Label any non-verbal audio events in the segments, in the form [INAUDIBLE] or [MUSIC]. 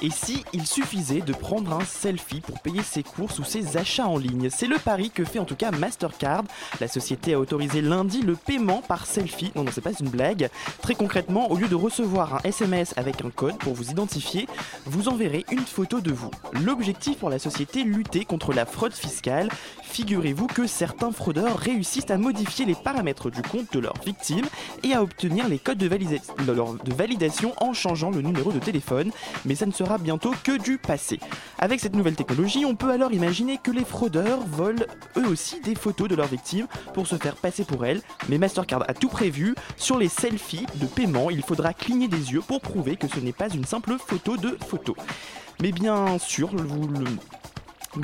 Et si il suffisait de prendre un selfie pour payer ses courses ou ses achats en ligne? C'est le pari que fait en tout cas Mastercard. La société a autorisé lundi le paiement par selfie. Non, non, c'est pas une blague. Très concrètement, au lieu de recevoir un SMS avec un code pour vous identifier, vous enverrez une photo de vous. L'objectif pour la société, lutter contre la fraude fiscale. Figurez-vous que certains fraudeurs réussissent à modifier les paramètres du compte de leurs victimes et à obtenir les codes de, validation en changeant le numéro de téléphone mais ça ne sera bientôt que du passé. Avec cette nouvelle technologie, on peut alors imaginer que les fraudeurs volent eux aussi des photos de leurs victimes pour se faire passer pour elles, mais Mastercard a tout prévu. Sur les selfies de paiement, il faudra cligner des yeux pour prouver que ce n'est pas une simple photo de photo. Mais bien sûr, vous le...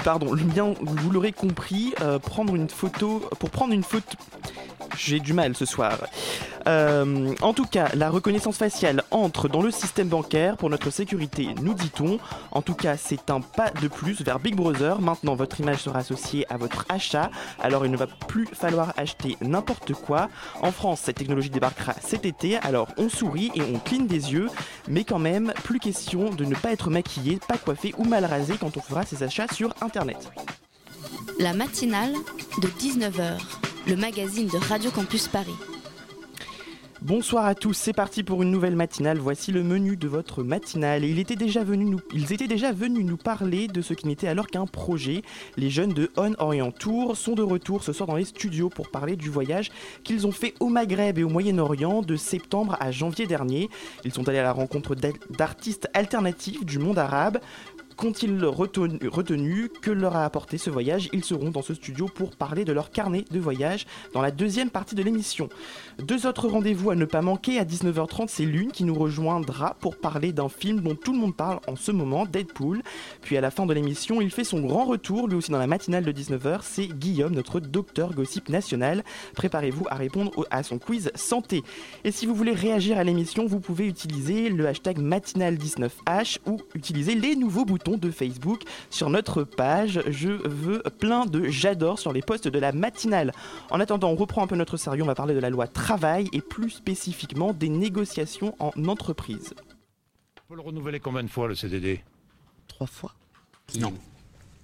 Pardon, vous l'aurez compris, euh, prendre une photo, pour prendre une photo, j'ai du mal ce soir. Euh, en tout cas, la reconnaissance faciale entre dans le système bancaire pour notre sécurité, nous dit-on. En tout cas, c'est un pas de plus vers Big Brother. Maintenant, votre image sera associée à votre achat, alors il ne va plus falloir acheter n'importe quoi. En France, cette technologie débarquera cet été, alors on sourit et on cligne des yeux, mais quand même, plus question de ne pas être maquillé, pas coiffé ou mal rasé quand on fera ses achats sur Internet. La matinale de 19h, le magazine de Radio Campus Paris. Bonsoir à tous, c'est parti pour une nouvelle matinale. Voici le menu de votre matinale. Et il était déjà venu nous, ils étaient déjà venus nous parler de ce qui n'était alors qu'un projet. Les jeunes de On Orient Tour sont de retour ce soir dans les studios pour parler du voyage qu'ils ont fait au Maghreb et au Moyen-Orient de septembre à janvier dernier. Ils sont allés à la rencontre d'artistes alternatifs du monde arabe. Qu'ont-ils retenu, Que leur a apporté ce voyage? Ils seront dans ce studio pour parler de leur carnet de voyage dans la deuxième partie de l'émission. Deux autres rendez-vous à ne pas manquer à 19h30, c'est Lune qui nous rejoindra pour parler d'un film dont tout le monde parle en ce moment, Deadpool. Puis à la fin de l'émission, il fait son grand retour, lui aussi dans la matinale de 19h, c'est Guillaume, notre docteur gossip national. Préparez-vous à répondre à son quiz santé. Et si vous voulez réagir à l'émission, vous pouvez utiliser le hashtag matinale19h ou utiliser les nouveaux boutons de Facebook sur notre page. Je veux plein de j'adore sur les posts de la matinale. En attendant, on reprend un peu notre sérieux, on va parler de la loi travail et plus spécifiquement des négociations en entreprise. faut le renouveler combien de fois le CDD Trois fois. Non.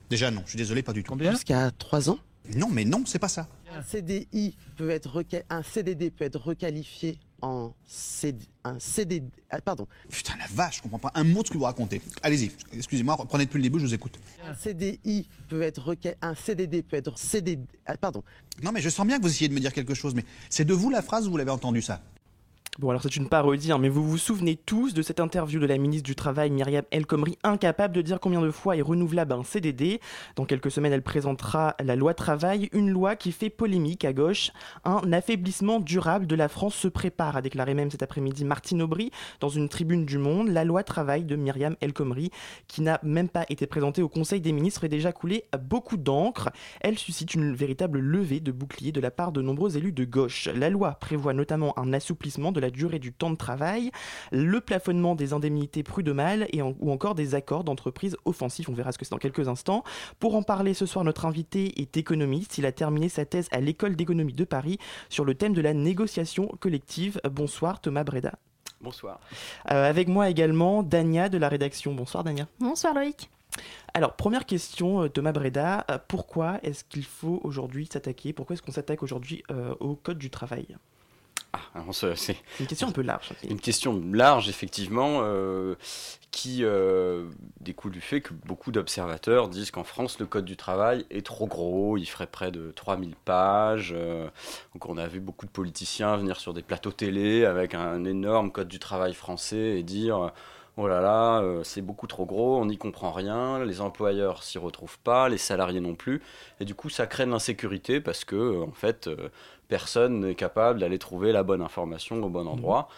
Déjà non, je suis désolé, pas du tout. Combien? Jusqu'à trois ans. Non, mais non, c'est pas ça. Un CDI peut être un CDD peut être requalifié en CD, un CDD. ah, pardon. Putain, la vache, je comprends pas un mot de ce que vous racontez. Allez-y, excusez-moi, reprenez depuis le début, je vous écoute. Un CDI peut être un CDD peut être ah, pardon. Non, mais je sens bien que vous essayez de me dire quelque chose, mais c'est de vous la phrase ou vous l'avez entendu ça? Bon, alors c'est une parodie, hein, mais vous vous souvenez tous de cette interview de la ministre du Travail, Myriam El Khomri, incapable de dire combien de fois est renouvelable un CDD. Dans quelques semaines, elle présentera la loi travail, une loi qui fait polémique à gauche. Un affaiblissement durable de la France se prépare, a déclaré même cet après-midi Martine Aubry dans une tribune du Monde. La loi travail de Myriam El Khomri, qui n'a même pas été présentée au Conseil des ministres, est déjà coulé beaucoup d'encre. Elle suscite une véritable levée de bouclier de la part de nombreux élus de gauche. La loi prévoit notamment un assouplissement de la durée du temps de travail, le plafonnement des indemnités prud'homales et en- ou encore des accords d'entreprise offensifs. On verra ce que c'est dans quelques instants. Pour en parler ce soir, notre invité est économiste. Il a terminé sa thèse à l'école d'économie de Paris sur le thème de la négociation collective. Bonsoir Thomas Breda. Bonsoir. Euh, avec moi également Dania de la rédaction. Bonsoir Dania. Bonsoir Loïc. Alors, première question, euh, Thomas Breda, euh, pourquoi est-ce qu'il faut aujourd'hui s'attaquer Pourquoi est-ce qu'on s'attaque aujourd'hui euh, au Code du travail? Ah, c'est une question un peu large. une question large, effectivement, euh, qui euh, découle du fait que beaucoup d'observateurs disent qu'en France, le Code du travail est trop gros, il ferait près de 3000 pages. euh, donc on a vu beaucoup de politiciens venir sur des plateaux télé avec un énorme Code du travail français et dire... Oh là là, euh, c'est beaucoup trop gros, on n'y comprend rien, les employeurs s'y retrouvent pas, les salariés non plus, et du coup ça crée de l'insécurité parce que en fait personne n'est capable d'aller trouver la bonne information au bon endroit.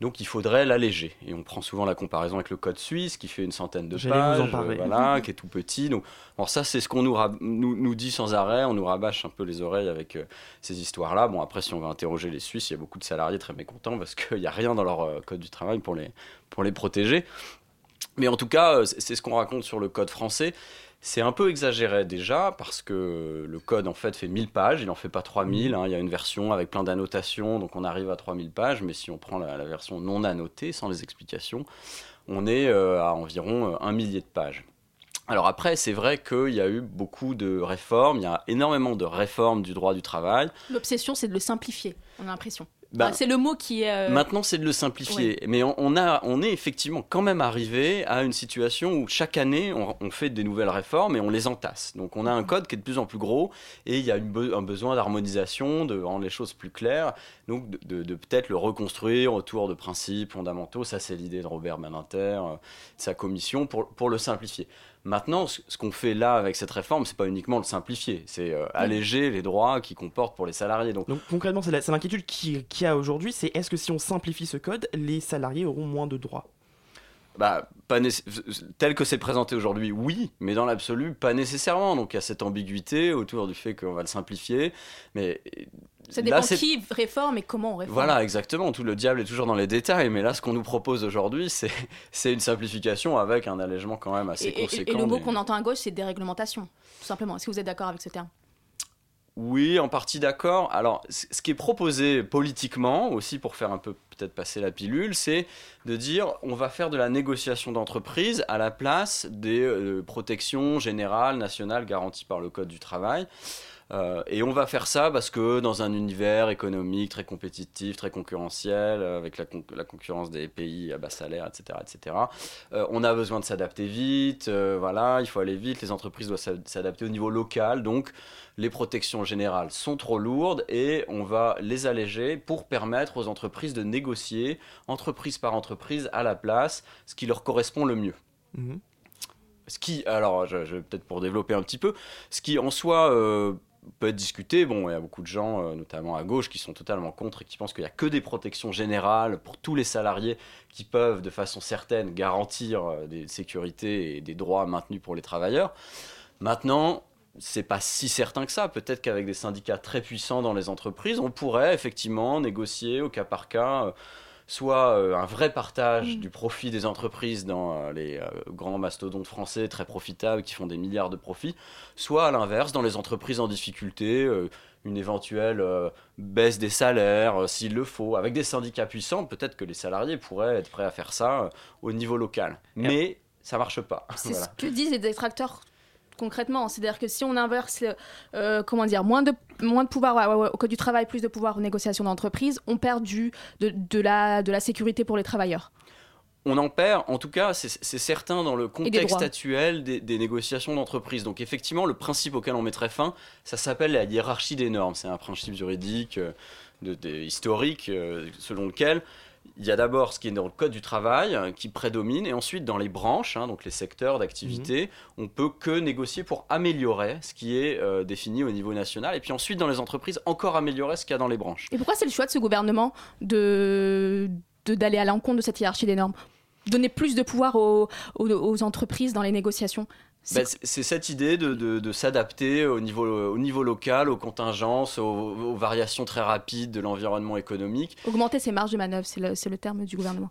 Donc il faudrait l'alléger. Et on prend souvent la comparaison avec le code suisse qui fait une centaine de J'allais vous en pages, euh, parler. voilà, qui est tout petit. Donc, alors ça, c'est ce qu'on nous, nous, nous dit sans arrêt. On nous rabâche un peu les oreilles avec euh, ces histoires-là. Bon, après, si on va interroger les Suisses, il y a beaucoup de salariés très mécontents parce qu'il [LAUGHS] n'y a rien dans leur euh, code du travail pour les, pour les protéger. Mais en tout cas, c'est ce qu'on raconte sur le code français. C'est un peu exagéré déjà parce que le code en fait fait 1000 pages, il n'en fait pas 3000. hein. Il y a une version avec plein d'annotations, donc on arrive à 3000 pages. Mais si on prend la, version non annotée, sans les explications, on est euh, à environ euh, un millier de pages. Alors après, c'est vrai qu'il y a eu beaucoup de réformes, il y a énormément de réformes du droit du travail. L'obsession, c'est de le simplifier, on a l'impression. Ben, Enfin, c'est le mot qui est. euh, Maintenant, c'est de le simplifier. Mais on, on a, on est effectivement quand même arrivé à une situation où chaque année, on, on fait des nouvelles réformes et on les entasse. Donc, on a un code qui est de plus en plus gros et il y a une be- un besoin d'harmonisation, de rendre les choses plus claires. Donc, de, de- de peut-être le reconstruire autour de principes fondamentaux. Ça, c'est l'idée de Robert Badinter, euh, sa commission, pour, pour le simplifier. Maintenant, ce, qu'on fait là avec cette réforme, c'est pas uniquement le simplifier, c'est euh, alléger les droits qui comportent pour les salariés. Donc, Donc concrètement, c'est l'inquiétude qui- qu'il y a aujourd'hui, c'est est-ce que si on simplifie ce code, les salariés auront moins de droits? Bah, pas tel que c'est présenté aujourd'hui, oui, mais dans l'absolu, pas nécessairement. Donc il y a cette ambiguïté autour du fait qu'on va le simplifier. Mais Ça là, dépend c'est- qui réforme et comment on réforme. Voilà, exactement. Tout le diable est toujours dans les détails. Mais là, ce qu'on nous propose aujourd'hui, [LAUGHS] c'est une simplification avec un allègement quand même assez Et, conséquent. et le mot qu'on entend à gauche, c'est déréglementation, tout simplement. Est-ce que vous êtes d'accord avec ce terme? Oui, en partie d'accord. Alors, ce qui est proposé politiquement, aussi pour faire un peu peut-être passer la pilule, c'est de dire on va faire de la négociation d'entreprise à la place des euh, protections générales, nationales garanties par le Code du travail. Euh, et on va faire ça parce que dans un univers économique très compétitif, très concurrentiel, euh, avec la, con- la concurrence des pays à bas salaire, etc., etc., euh, on a besoin de s'adapter vite. euh, voilà, il faut aller vite. Les entreprises doivent s'ad- s'adapter au niveau local. Donc, les protections générales sont trop lourdes et on va les alléger pour permettre aux entreprises de négocier, entreprise par entreprise, à la place, ce qui leur correspond le mieux. Mhm. Ce qui, alors, je, je- peut-être pour développer un petit peu, ce qui en soi peut être discuté. Bon, il y a beaucoup de gens, euh, notamment à gauche, qui sont totalement contre et qui pensent qu'il n'y a que des protections générales pour tous les salariés qui peuvent, de façon certaine, garantir euh, des sécurités et des droits maintenus pour les travailleurs. Maintenant, c'est pas si certain que ça. Peut-être qu'avec des syndicats très puissants dans les entreprises, on pourrait effectivement négocier au cas par cas. Soit euh, un vrai partage du profit des entreprises dans euh, les euh, grands mastodontes français très profitables qui font des milliards de profits, soit à l'inverse dans les entreprises en difficulté, euh, une éventuelle euh, baisse des salaires euh, s'il le faut. Avec des syndicats puissants, peut-être que les salariés pourraient être prêts à faire ça euh, au niveau local. Mais ça marche pas. [LAUGHS] C'est Voilà. ce que disent les détracteurs concrètement. C'est-à-dire que si on inverse, euh, comment dire, moins de, moins de pouvoir ouais, ouais, ouais, au code du travail, plus de pouvoir aux négociations d'entreprise, on perd du, de, de la, de la sécurité pour les travailleurs. On en perd, en tout cas, c'est certain dans le contexte actuel des, des négociations d'entreprise. Donc effectivement, le principe auquel on mettrait fin, ça s'appelle la hiérarchie des normes. C'est un principe juridique euh, de, de- historique euh, selon lequel il y a d'abord ce qui est dans le code du travail euh, qui prédomine, et ensuite dans les branches, hein, donc les secteurs d'activité, on peut que négocier pour améliorer ce qui est euh, défini au niveau national, et puis ensuite dans les entreprises, encore améliorer ce qu'il y a dans les branches. Et pourquoi c'est le choix de ce gouvernement de de- d'aller à l'encontre de cette hiérarchie des normes? Donner plus de pouvoir aux, aux, aux entreprises dans les négociations? C'est- Ben, c'est cette idée de, de- de s'adapter au niveau, au niveau local, aux contingences, aux, aux variations très rapides de l'environnement économique. Augmenter ses marges de manœuvre, c'est le, terme du gouvernement.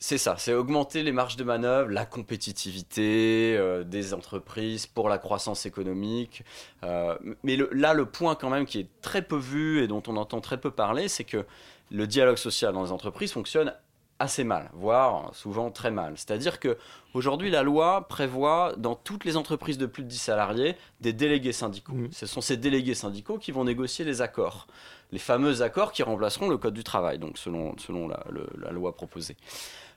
C'est ça, c'est augmenter les marges de manœuvre, la compétitivité euh, des entreprises pour la croissance économique. Euh, mais le- là, le point quand même qui est très peu vu et dont on entend très peu parler, c'est que le dialogue social dans les entreprises fonctionne assez mal, voire souvent très mal. C'est-à-dire que aujourd'hui, la loi prévoit dans toutes les entreprises de plus de 10 salariés des délégués syndicaux. Ce sont ces délégués syndicaux qui vont négocier les accords, les fameux accords qui remplaceront le code du travail, donc selon, selon la, le- la loi proposée.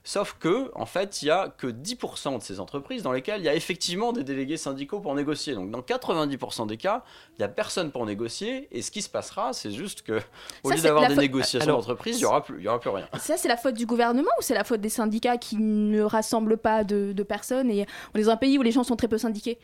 Sauf que, en fait, il n'y a que 10% de ces entreprises dans lesquelles il y a effectivement des délégués syndicaux pour négocier. Donc, dans 90% des cas, il n'y a personne pour négocier. Et ce qui se passera, c'est juste que, au Ça, lieu d'avoir des négociations Alors, d'entreprise, il n'y aura, plus- y aura plus rien. Ça, c'est la faute du gouvernement ou c'est la faute des syndicats qui ne rassemblent pas de, de personnes et on est dans un pays où les gens sont très peu syndiqués?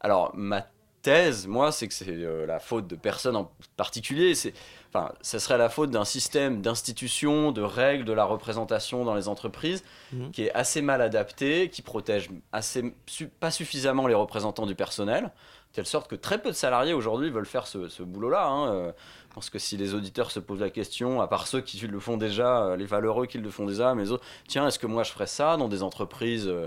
Alors, ma thèse, moi, c'est que c'est euh, la faute de personne en particulier. C'est, enfin, ça serait la faute d'un système d'institutions, de règles, de la représentation dans les entreprises Mhm. qui est assez mal adapté, qui protège assez, pas suffisamment les représentants du personnel, de telle sorte que très peu de salariés aujourd'hui veulent faire ce, ce boulot-là. hein. Euh, Je pense que si les auditeurs se posent la question, à part ceux qui le font déjà, euh, les valeureux qui le font déjà, mais les autres, tiens, est-ce que moi je ferais ça dans des entreprises euh,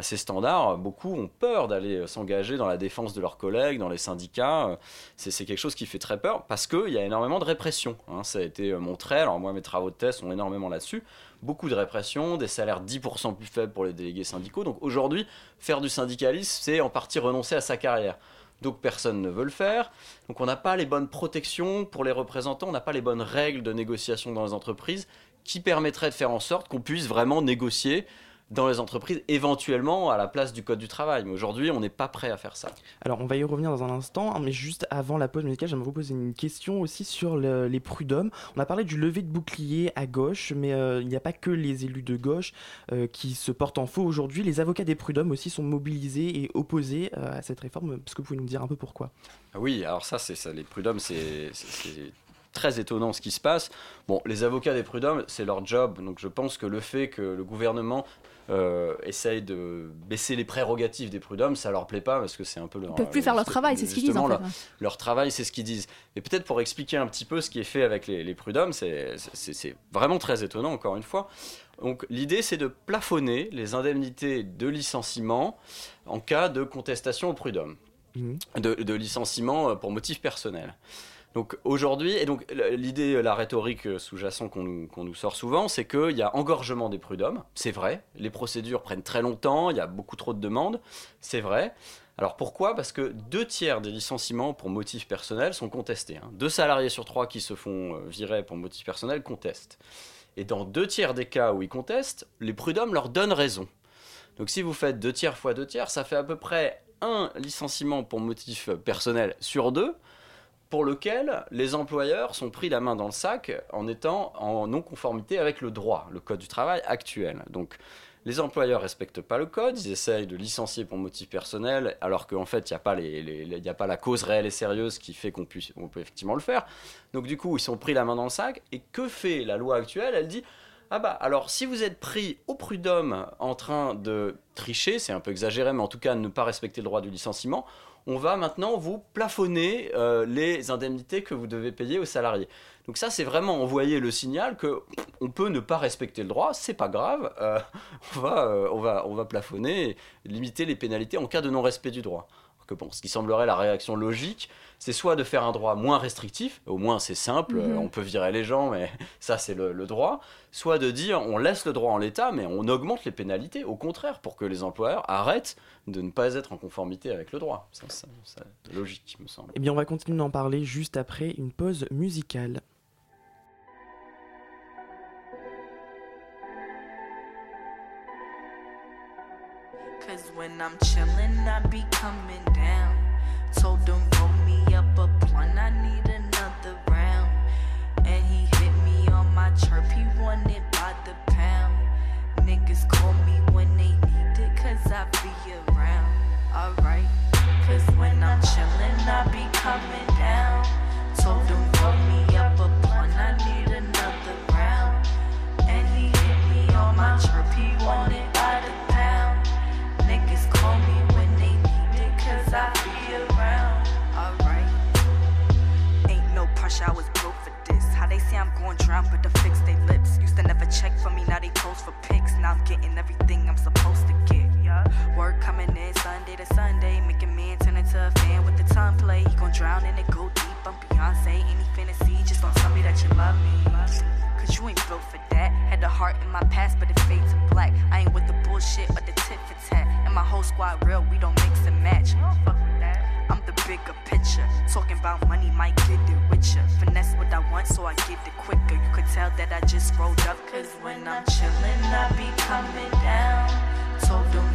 assez standards Beaucoup ont peur d'aller euh, s'engager dans la défense de leurs collègues, dans les syndicats. Euh, C'est c'est quelque chose qui fait très peur parce qu'il y a énormément de répression. hein. Ça a été euh, montré. Alors moi, mes travaux de thèse sont énormément là-dessus. Beaucoup de répression, des salaires 10% plus faibles pour les délégués syndicaux. Donc aujourd'hui, faire du syndicalisme, c'est en partie renoncer à sa carrière. Donc personne ne veut le faire. Donc on n'a pas les bonnes protections pour les représentants, on n'a pas les bonnes règles de négociation dans les entreprises qui permettraient de faire en sorte qu'on puisse vraiment négocier dans les entreprises, éventuellement à la place du Code du travail. Mais aujourd'hui, on n'est pas prêt à faire ça. Alors, on va y revenir dans un instant, hein, mais juste avant la pause musicale, j'aimerais vous poser une question aussi sur le- les prud'hommes. On a parlé du lever de bouclier à gauche, mais euh, il n'y a pas que les élus de gauche euh, qui se portent en faux aujourd'hui. Les avocats des prud'hommes aussi sont mobilisés et opposés euh, à cette réforme. Est-ce que vous pouvez nous dire un peu pourquoi? Ah Oui, alors ça, c'est ça, les prud'hommes, c'est très étonnant ce qui se passe. Bon, les avocats des prud'hommes, c'est leur job, donc je pense que le fait que le gouvernement euh, essaye de baisser les prérogatives des prud'hommes, ça leur plaît pas parce que c'est un peu leur. Ils peuvent plus faire leur travail, c'est ce qu'ils disent en fait. leur- leur travail, c'est ce qu'ils disent. Et peut-être pour expliquer un petit peu ce qui est fait avec les, les prud'hommes, c'est- vraiment très étonnant, encore une fois. Donc l'idée, c'est de plafonner les indemnités de licenciement en cas de contestation au prud'homme, Mhm. de, de licenciement euh, pour motif personnel. Donc aujourd'hui, et donc l'idée, la rhétorique euh, sous-jacente qu'on nous, sort souvent, c'est qu'il y a engorgement des prud'hommes, c'est vrai, les procédures prennent très longtemps, il y a beaucoup trop de demandes, c'est vrai. Alors pourquoi? Parce que deux tiers des licenciements pour motif personnel sont contestés. hein. Deux salariés sur trois qui se font euh, virer pour motif personnel contestent. Et dans deux tiers des cas où ils contestent, les prud'hommes leur donnent raison. Donc si vous faites deux tiers fois deux tiers, ça fait à peu près un licenciement pour motif euh, personnel sur deux, pour lequel les employeurs sont pris la main dans le sac en étant en non-conformité avec le droit, le code du travail actuel. Donc les employeurs respectent pas le code, ils essayent de licencier pour motif personnel, alors qu'en fait, il n'y a, pas a pas la cause réelle et sérieuse qui fait qu'on peut effectivement le faire. Donc du coup, ils sont pris la main dans le sac. Et que fait la loi actuelle? Elle dit ah bah alors si vous êtes pris au prud'homme en train de tricher, c'est un peu exagéré, mais en tout cas ne pas respecter le droit du licenciement, on va maintenant vous plafonner euh, les indemnités que vous devez payer aux salariés. Donc ça c'est vraiment envoyer le signal que on peut ne pas respecter le droit, c'est pas grave, euh, [LAUGHS] on, va, euh, on, va, on va plafonner et limiter les pénalités en cas de non-respect du droit. Alors que bon, ce qui semblerait la réaction logique, c'est soit de faire un droit moins restrictif, au moins c'est simple, Mhm. euh, on peut virer les gens, mais [LAUGHS] ça c'est le, le droit, soit de dire on laisse le droit en l'état, mais on augmente les pénalités, au contraire, pour que les employeurs arrêtent de ne pas être en conformité avec le droit. Ça, ça- ça- c'est logique, il me semble. Eh bien, on va continuer d'en parler juste après une pause musicale. Cause when I'm chillin', I be coming down. Told him roll me up a blunt, I need another round. And he hit me on my chirp, he wanted by the pound. Niggas call me when they need it, cause I be around. Alright, cause when I'm chillin', I be coming down. Told him Pressure, I was built for this. How they say I'm going drown, but to fix they lips. Used to never check for me, now they post for pics. Now I'm getting everything I'm supposed to get. Yeah. Work coming in Sunday to Sunday, making man turn into a fan with the tongue play. He gon' drown in it, go deep. I'm Beyonce, any fantasy, just don't tell me that you love me. Cause you ain't built for that. Had the heart in my past, but it fades to black. I ain't with the bullshit or the tit for tat. And my whole squad real, we don't mix and match. Fuck with that. Bigger picture. Talking about money might get it richer. Finesse what I want, so I get it quicker. You could tell that I just rolled up. Cause when I'm chillin', I be coming down. Told him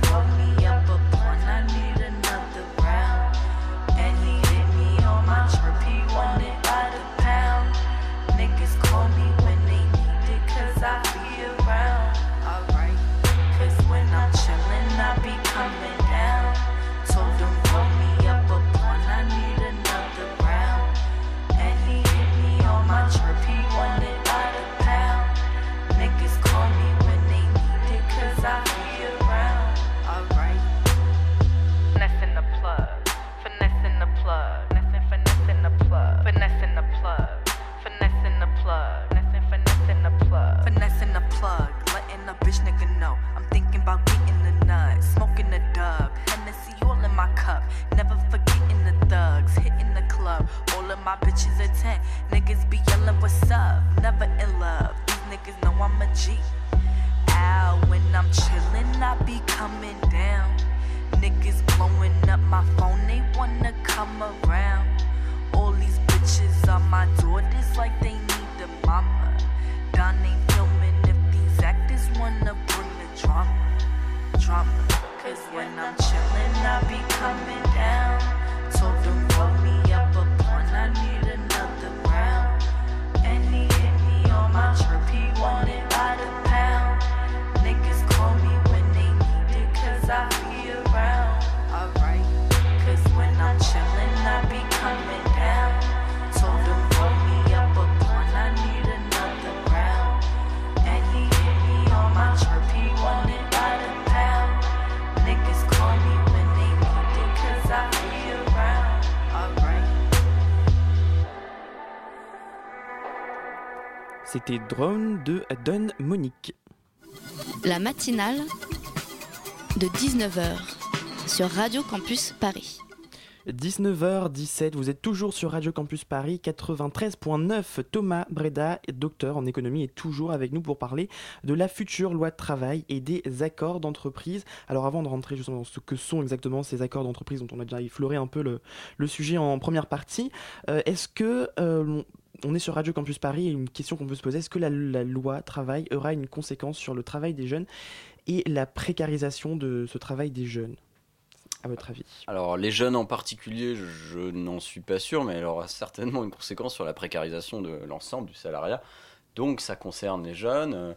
C'était Drone de Don Monique. La matinale de 19h sur Radio Campus Paris. 19h17, vous êtes toujours sur Radio Campus Paris 93.9. Thomas Breda, docteur en économie, est toujours avec nous pour parler de la future loi de travail et des accords d'entreprise. Alors avant de rentrer justement dans ce que sont exactement ces accords d'entreprise dont on a déjà effleuré un peu le, le sujet en première partie, euh, est-ce que... euh, on est sur Radio Campus Paris et une question qu'on peut se poser, est-ce que la, loi travail aura une conséquence sur le travail des jeunes et la précarisation de ce travail des jeunes? À votre avis? Alors, les jeunes en particulier, je n'en suis pas sûr, mais elle aura certainement une conséquence sur la précarisation de l'ensemble du salariat. Donc, ça concerne les jeunes.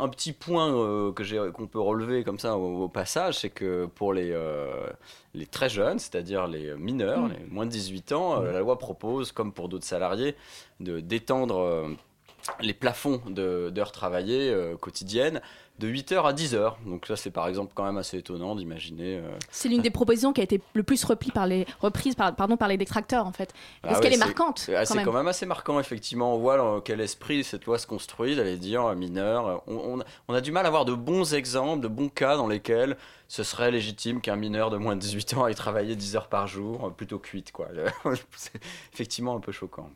Un petit point euh, que j'ai- qu'on peut relever comme ça au, au passage, c'est que pour les, euh, les très jeunes, c'est-à-dire les mineurs, Mm. les moins de 18 ans, euh, la loi propose, comme pour d'autres salariés, de d'étendre les plafonds de- d'heures travaillées quotidiennes de 8h à 10h. Donc ça, c'est par exemple quand même assez étonnant d'imaginer... euh, C'est l'une des propositions qui a été le plus replie par les, reprise par, pardon, par les détracteurs, en fait. Ah Parce ouais, qu'elle est marquante, c'est- ah, quand C'est même. quand même assez marquant, effectivement. On voit dans quel esprit cette loi se construit, d'aller dire euh, mineur. euh, On, on- on a du mal à avoir de bons exemples, de bons cas dans lesquels ce serait légitime qu'un mineur de moins de 18 ans aille travailler 10 heures par jour, plutôt que 8, quoi. [LAUGHS] C'est effectivement un peu choquant.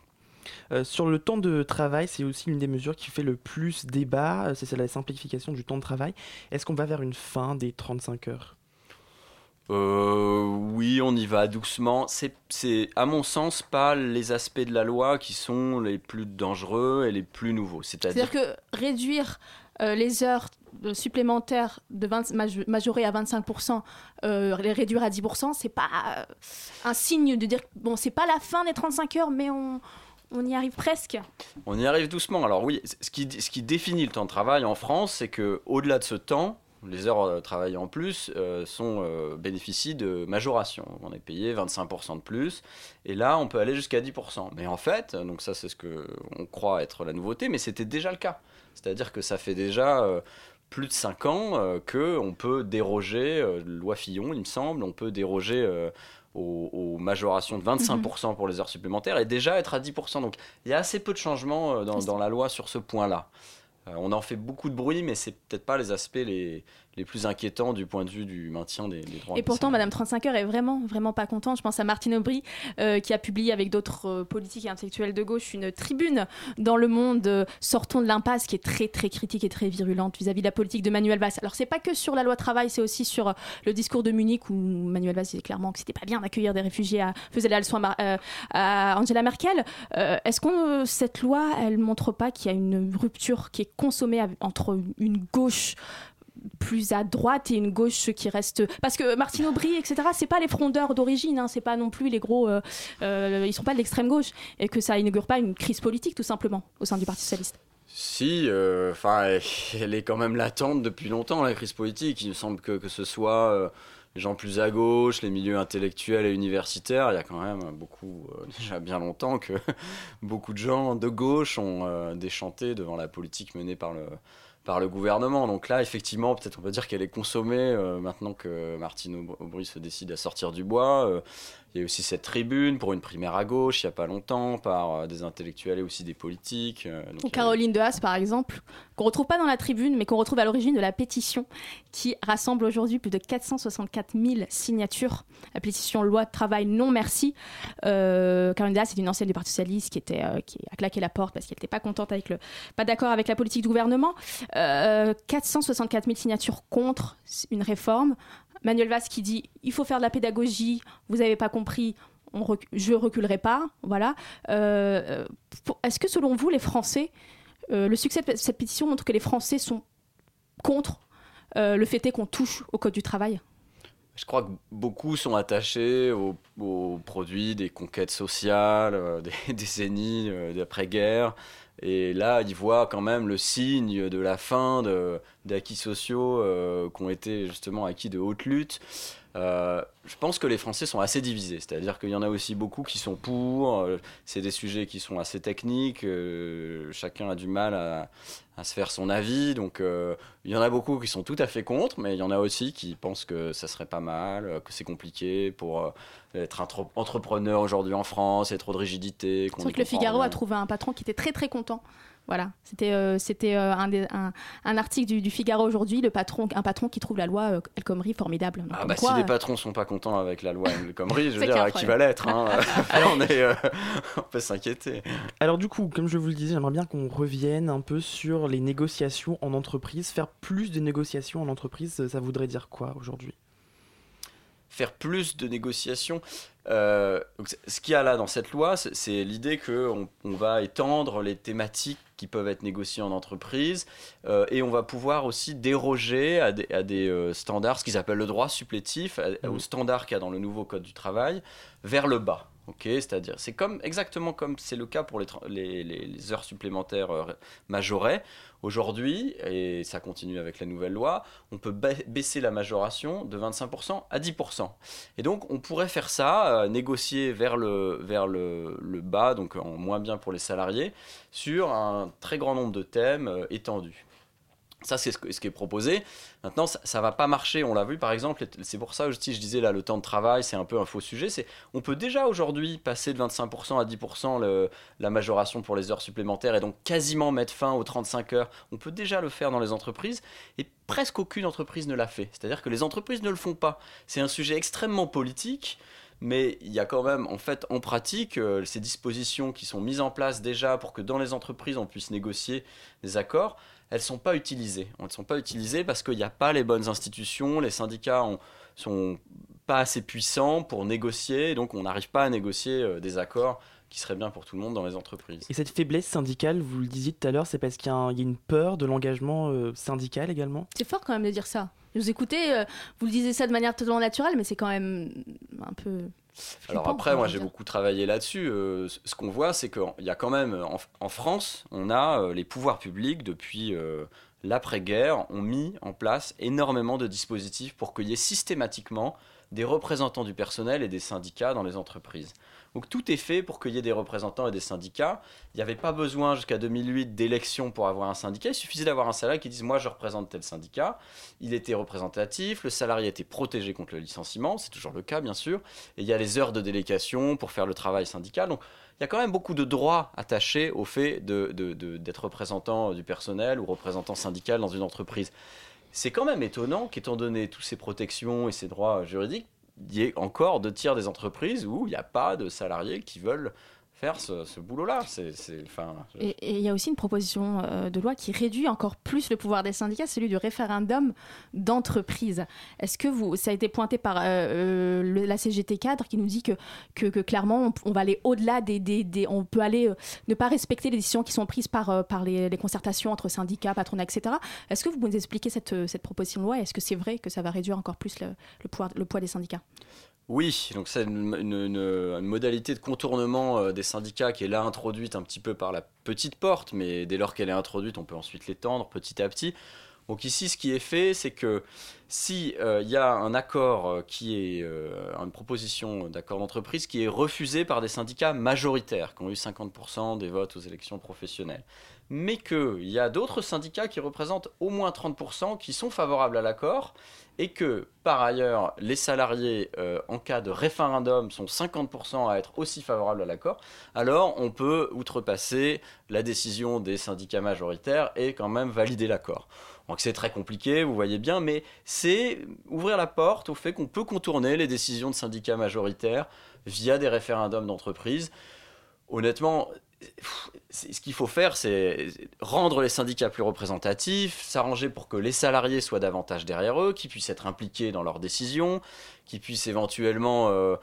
Euh, sur le temps de travail, c'est aussi l'une des mesures qui fait le plus débat, euh, c'est la simplification du temps de travail. Est-ce qu'on va vers une fin des 35 heures? Euh, oui, on y va doucement. C'est, à mon sens, pas les aspects de la loi qui sont les plus dangereux et les plus nouveaux. C'est-à-dire, que réduire euh, les heures supplémentaires de 20, maj- majorées à 25%, euh, les réduire à 10%, c'est pas un signe de dire bon, c'est pas la fin des 35 heures, mais on, on y arrive presque. On y arrive doucement. Alors oui, ce qui, définit le temps de travail en France, c'est que au-delà de ce temps, les heures euh, travaillées en plus euh, sont euh, bénéficient de majoration. On est payé 25% de plus, et là on peut aller jusqu'à 10%. Mais en fait, donc ça c'est ce que on croit être la nouveauté, mais c'était déjà le cas. C'est-à-dire que ça fait déjà euh, plus de 5 ans euh, que on peut déroger, loi Fillon il me semble, on peut déroger aux, aux majorations de 25% pour les heures supplémentaires et déjà être à 10%. Donc il y a assez peu de changements euh, dans, dans la loi sur ce point-là. Euh, on en fait beaucoup de bruit, mais c'est peut-être pas les aspects les, les plus inquiétants du point de vue du maintien des, des droits. Et pourtant, Madame 35 heures est vraiment, vraiment pas contente. Je pense à Martine Aubry, euh, qui a publié avec d'autres euh, politiques et intellectuels de gauche une tribune dans Le Monde, euh, Sortons de l'impasse, qui est très, très critique et très virulente vis-à-vis de la politique de Manuel Valls. Alors, c'est pas que sur la loi travail, c'est aussi sur le discours de Munich, où Manuel Valls disait clairement que c'était pas bien d'accueillir des réfugiés, à, faisait la leçon à, Mar- à Angela Merkel. Est-ce que cette loi, elle montre pas qu'il y a une rupture qui est consommée entre une gauche plus à droite et une gauche qui reste parce que Martine Aubry etc c'est pas les frondeurs d'origine hein, c'est pas non plus les gros euh, euh, ils sont pas de l'extrême gauche et que ça inaugure pas une crise politique tout simplement au sein du Parti socialiste Si, euh, enfin, [LAUGHS] elle est quand même latente depuis longtemps, la crise politique. Il me semble que, que ce soit euh, les gens plus à gauche, les milieux intellectuels et universitaires, il y a quand même beaucoup, euh, [LAUGHS] déjà bien longtemps, que [LAUGHS] beaucoup de gens de gauche ont euh, déchanté devant la politique menée par le, par le gouvernement. Donc là, effectivement, peut-être on peut dire qu'elle est consommée euh, maintenant que Martine Aub- Aubry se décide à sortir du bois. Euh, il y a aussi cette tribune pour une primaire à gauche, il n'y a pas longtemps, par euh, des intellectuels et aussi des politiques. euh, donc Ou il y a- Caroline de Haas, par exemple, qu'on retrouve pas dans la tribune, mais qu'on retrouve à l'origine de la pétition qui rassemble aujourd'hui plus de 464 000 signatures. La pétition loi de travail non merci. Euh, Caroline de Haas est une ancienne du Parti socialiste qui était euh, qui a claqué la porte parce qu'elle n'était pas contente avec le, pas d'accord avec la politique du gouvernement. Euh, 464 000 signatures contre une réforme. Manuel Valls qui dit il faut faire de la pédagogie, vous n'avez pas compris, on rec- je reculerai pas. Voilà. Euh, Est-ce que selon vous, les Français, euh, le succès de cette pétition montre que les Français sont contre euh, le fait qu'on touche au code du travail? Je crois que beaucoup sont attachés aux, produits des conquêtes sociales, des [LAUGHS] décennies d'après-guerre. Et là, ils voient quand même le signe de la fin d'acquis sociaux euh, qui ont été justement acquis de haute lutte. Euh, je pense que les Français sont assez divisés, c'est-à-dire qu'il y en a aussi beaucoup qui sont pour. euh, c'est des sujets qui sont assez techniques. euh, chacun a du mal à, à se faire son avis. Donc, euh, il y en a beaucoup qui sont tout à fait contre, mais il y en a aussi qui pensent que ça serait pas mal, euh, que c'est compliqué pour euh, être entre- entrepreneur aujourd'hui en France, il y a trop de rigidité. y que le Figaro rien. a trouvé un patron qui était très très content. Voilà, c'était euh, c'était euh, un, des- un, un article du, du Figaro aujourd'hui, le patron, un patron qui trouve la loi euh, El Khomri formidable. Donc, Ah bah quoi, si les patrons sont pas contents avec la loi El Khomri, je [LAUGHS] veux dire, qui va l'être hein. Alors [LAUGHS] [LAUGHS] on, est, on peut s'inquiéter. Alors du coup, comme je vous le disais, j'aimerais bien qu'on revienne un peu sur les négociations en entreprise. Faire plus de négociations en entreprise, ça voudrait dire quoi aujourd'hui? Faire plus de négociations. Euh, donc, ce qu'il y a là dans cette loi, c'est- l'idée qu'on on va étendre les thématiques qui peuvent être négociées en entreprise euh, et on va pouvoir aussi déroger à des, à des, euh, standards, ce qu'ils appellent le droit supplétif, à- aux standards qu'il y a dans le nouveau code du travail, vers le bas. C'est-à-dire, c'est comme exactement comme c'est le cas pour les, heures supplémentaires euh, majorées. Aujourd'hui, et ça continue avec la nouvelle loi, on peut ba- baisser la majoration de 25% à 10%. Et donc, on pourrait faire ça, euh, négocier vers, le bas, donc en moins bien pour les salariés, sur un très grand nombre de thèmes euh, étendus. Ça, c'est ce, qui est proposé. Maintenant, ça, ça va pas marcher. On l'a vu, par exemple. C'est pour ça aussi, je disais là, le temps de travail, c'est un peu un faux sujet. On peut déjà aujourd'hui passer de 25% à 10% le- la majoration pour les heures supplémentaires et donc quasiment mettre fin aux 35 heures. On peut déjà le faire dans les entreprises et presque aucune entreprise ne l'a fait. C'est-à-dire que les entreprises ne le font pas. C'est un sujet extrêmement politique. Mais il y a quand même, en fait, en pratique, euh, ces dispositions qui sont mises en place déjà pour que dans les entreprises, on puisse négocier des accords, elles ne sont pas utilisées. Elles ne sont pas utilisées parce qu'il n'y a pas les bonnes institutions, les syndicats ont, sont pas assez puissants pour négocier, et donc on n'arrive pas à négocier euh, des accords qui seraient bien pour tout le monde dans les entreprises. Et cette faiblesse syndicale, vous le disiez tout à l'heure, c'est parce qu'il y a une peur de l'engagement euh, syndical également? C'est fort quand même de dire ça. Vous écoutez, euh, vous le disiez ça de manière totalement naturelle, mais c'est quand même un peu. Alors après, moi j'ai beaucoup travaillé là-dessus. Euh, ce ce qu'on voit, c'est qu'il y a quand même, en, en France, on a euh, les pouvoirs publics depuis euh, l'après-guerre ont mis en place énormément de dispositifs pour qu'il y ait systématiquement des représentants du personnel et des syndicats dans les entreprises. Donc tout est fait pour qu'il y ait des représentants et des syndicats. Il n'y avait pas besoin jusqu'à 2008 d'élections pour avoir un syndicat. Il suffisait d'avoir un salarié qui dise moi je représente tel syndicat. Il était représentatif, le salarié était protégé contre le licenciement, c'est toujours le cas bien sûr. Et il y a les heures de délégation pour faire le travail syndical. Donc il y a quand même beaucoup de droits attachés au fait d'être représentant du personnel ou représentant syndical dans une entreprise. C'est quand même étonnant qu'étant donné toutes ces protections et ces droits juridiques, il y ait encore deux tiers des entreprises où il n'y a pas de salariés qui veulent faire ce, boulot-là. Et il y a aussi une proposition euh, de loi qui réduit encore plus le pouvoir des syndicats, celui du référendum d'entreprise. Est-ce que vous, ça a été pointé par euh, euh, la CGT cadre qui nous dit que, que, clairement on, va aller au-delà des, des, on peut aller ne pas respecter les décisions qui sont prises par, par les, concertations entre syndicats, patronat, etc. Est-ce que vous pouvez nous expliquer cette, cette proposition de loi? Est-ce que c'est vrai que ça va réduire encore plus le poids des syndicats? Oui, donc c'est une, une- modalité de contournement euh, des syndicats qui est là introduite un petit peu par la petite porte, mais dès lors qu'elle est introduite, on peut ensuite l'étendre petit à petit. Donc ici, ce qui est fait, c'est que si euh, y a un accord euh, qui est une proposition d'accord d'entreprise qui est refusée par des syndicats majoritaires, qui ont eu 50% des votes aux élections professionnelles, mais qu'il y a d'autres syndicats qui représentent au moins 30% qui sont favorables à l'accord, et que par ailleurs les salariés euh, en cas de référendum sont 50% à être aussi favorables à l'accord, alors on peut outrepasser la décision des syndicats majoritaires et quand même valider l'accord. Donc c'est très compliqué, vous voyez bien, mais c'est ouvrir la porte au fait qu'on peut contourner les décisions de syndicats majoritaires via des référendums d'entreprise. Honnêtement, ce qu'il faut faire, c'est rendre les syndicats plus représentatifs, s'arranger pour que les salariés soient davantage derrière eux, qu'ils puissent être impliqués dans leurs décisions, qu'ils puissent éventuellement euh,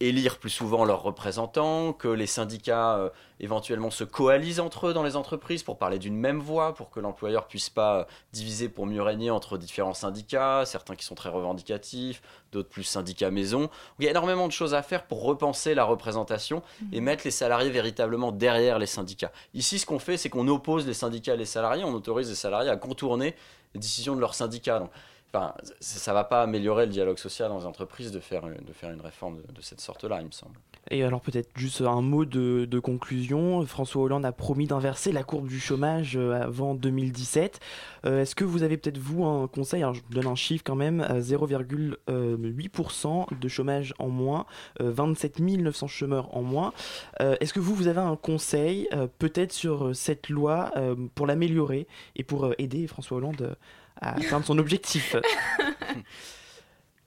élire plus souvent leurs représentants, que les syndicats euh, éventuellement se coalisent entre eux dans les entreprises pour parler d'une même voix, pour que l'employeur puisse pas euh, diviser pour mieux régner entre différents syndicats, certains qui sont très revendicatifs, d'autres plus syndicats maison. Il y a énormément de choses à faire pour repenser la représentation et mettre les salariés véritablement derrière les syndicats. Ici, ce qu'on fait, c'est qu'on oppose les syndicats et les salariés, on autorise les salariés à contourner les décisions de leurs syndicats. Donc, enfin, ça ne va pas améliorer le dialogue social dans les entreprises de faire, de faire une réforme de, cette sorte-là, il me semble. Et alors peut-être juste un mot de, conclusion. François Hollande a promis d'inverser la courbe du chômage euh, avant 2017. Euh, Est-ce que vous avez peut-être vous un conseil? Je vous donne un chiffre quand même. euh, 0,8% de chômage en moins, euh, 27 900 chômeurs en moins. Euh, Est-ce que vous, vous avez un conseil euh, peut-être sur euh, cette loi euh, pour l'améliorer et pour euh, aider François Hollande euh, à atteindre son objectif [LAUGHS]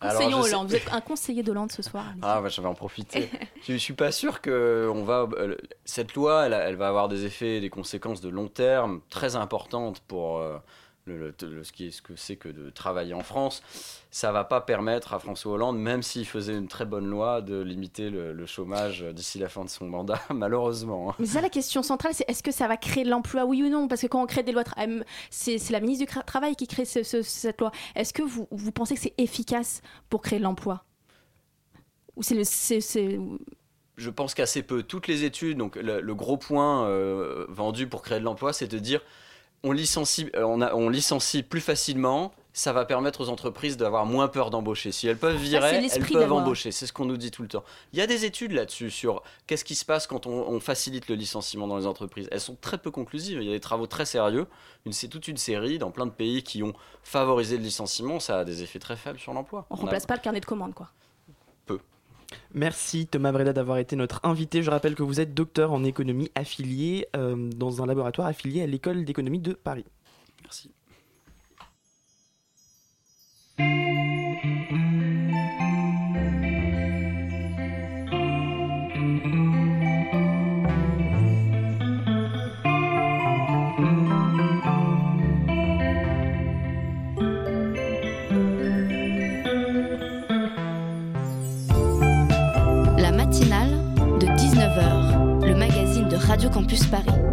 Alors, Conseillons je sais- Hollande. Vous êtes un conseiller d'Hollande ce soir. Ah, bah, je vais en profiter. [LAUGHS] je suis pas sûr que on va, euh, cette loi, elle, va avoir des effets et des conséquences de long terme très importantes pour euh, le, le- le- ce, qui est, ce que c'est que de travailler en France. Ça va pas permettre à François Hollande, même s'il faisait une très bonne loi, de limiter le, le chômage d'ici la fin de son mandat, [LAUGHS] malheureusement. hein. Mais ça la question centrale, c'est est-ce que ça va créer de l'emploi, oui ou non? Parce que quand on crée des lois, euh, c'est c'est la ministre du Travail qui crée ce- ce- cette loi. Est-ce que vous, vous pensez que c'est efficace pour créer de l'emploi? Ou c'est le. c'est- c'est- je pense qu'assez peu. Toutes les études, donc le, le gros point euh, vendu pour créer de l'emploi, c'est de dire on licencie, euh, on, a- on licencie plus facilement. Ça va permettre aux entreprises d'avoir moins peur d'embaucher. Si elles peuvent virer, elles peuvent embaucher. C'est ce qu'on nous dit tout le temps. Il y a des études là-dessus sur qu'est-ce qui se passe quand on, on facilite le licenciement dans les entreprises. Elles sont très peu conclusives. Il y a des travaux très sérieux. Une- C'est toute une série dans plein de pays qui ont favorisé le licenciement. Ça a des effets très faibles sur l'emploi. On a- remplace pas le carnet de commande, quoi. Merci Thomas Breda d'avoir été notre invité. Je rappelle que vous êtes docteur en économie affilié euh, dans un laboratoire affilié à l'école d'économie de Paris. Merci. Campus Paris.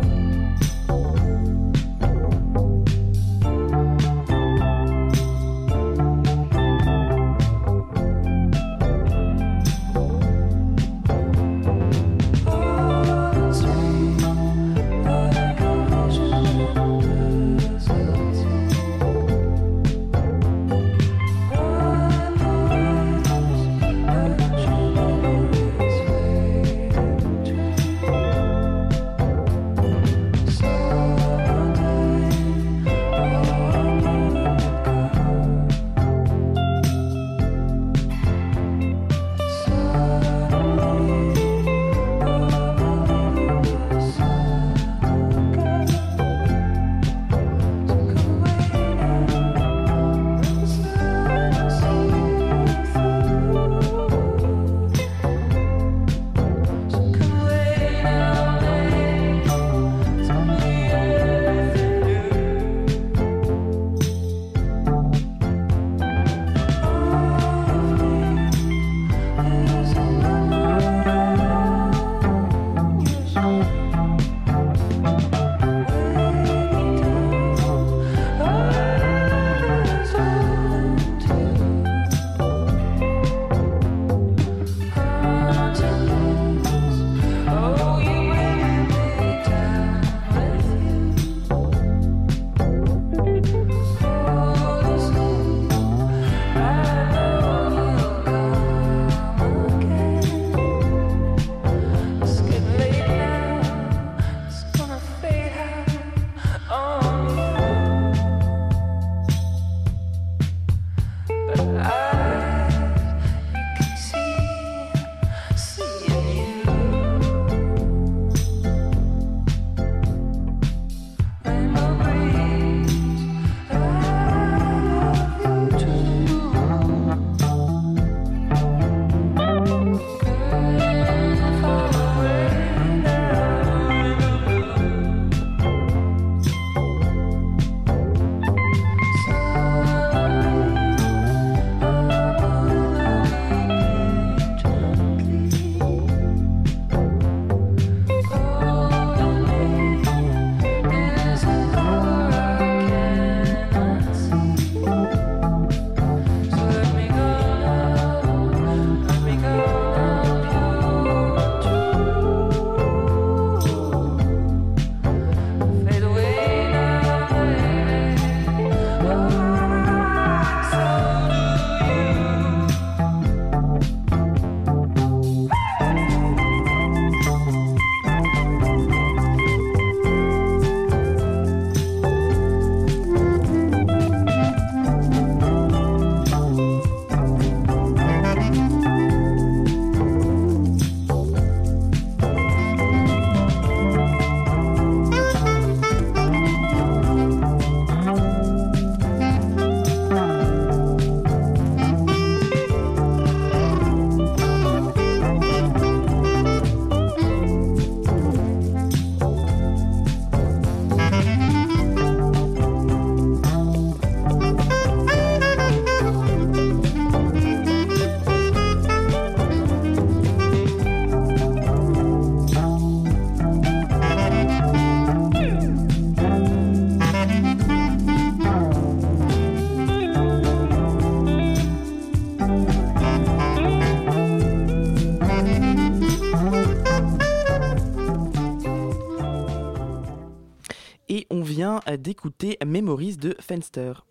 D'écouter Memories de Fenster.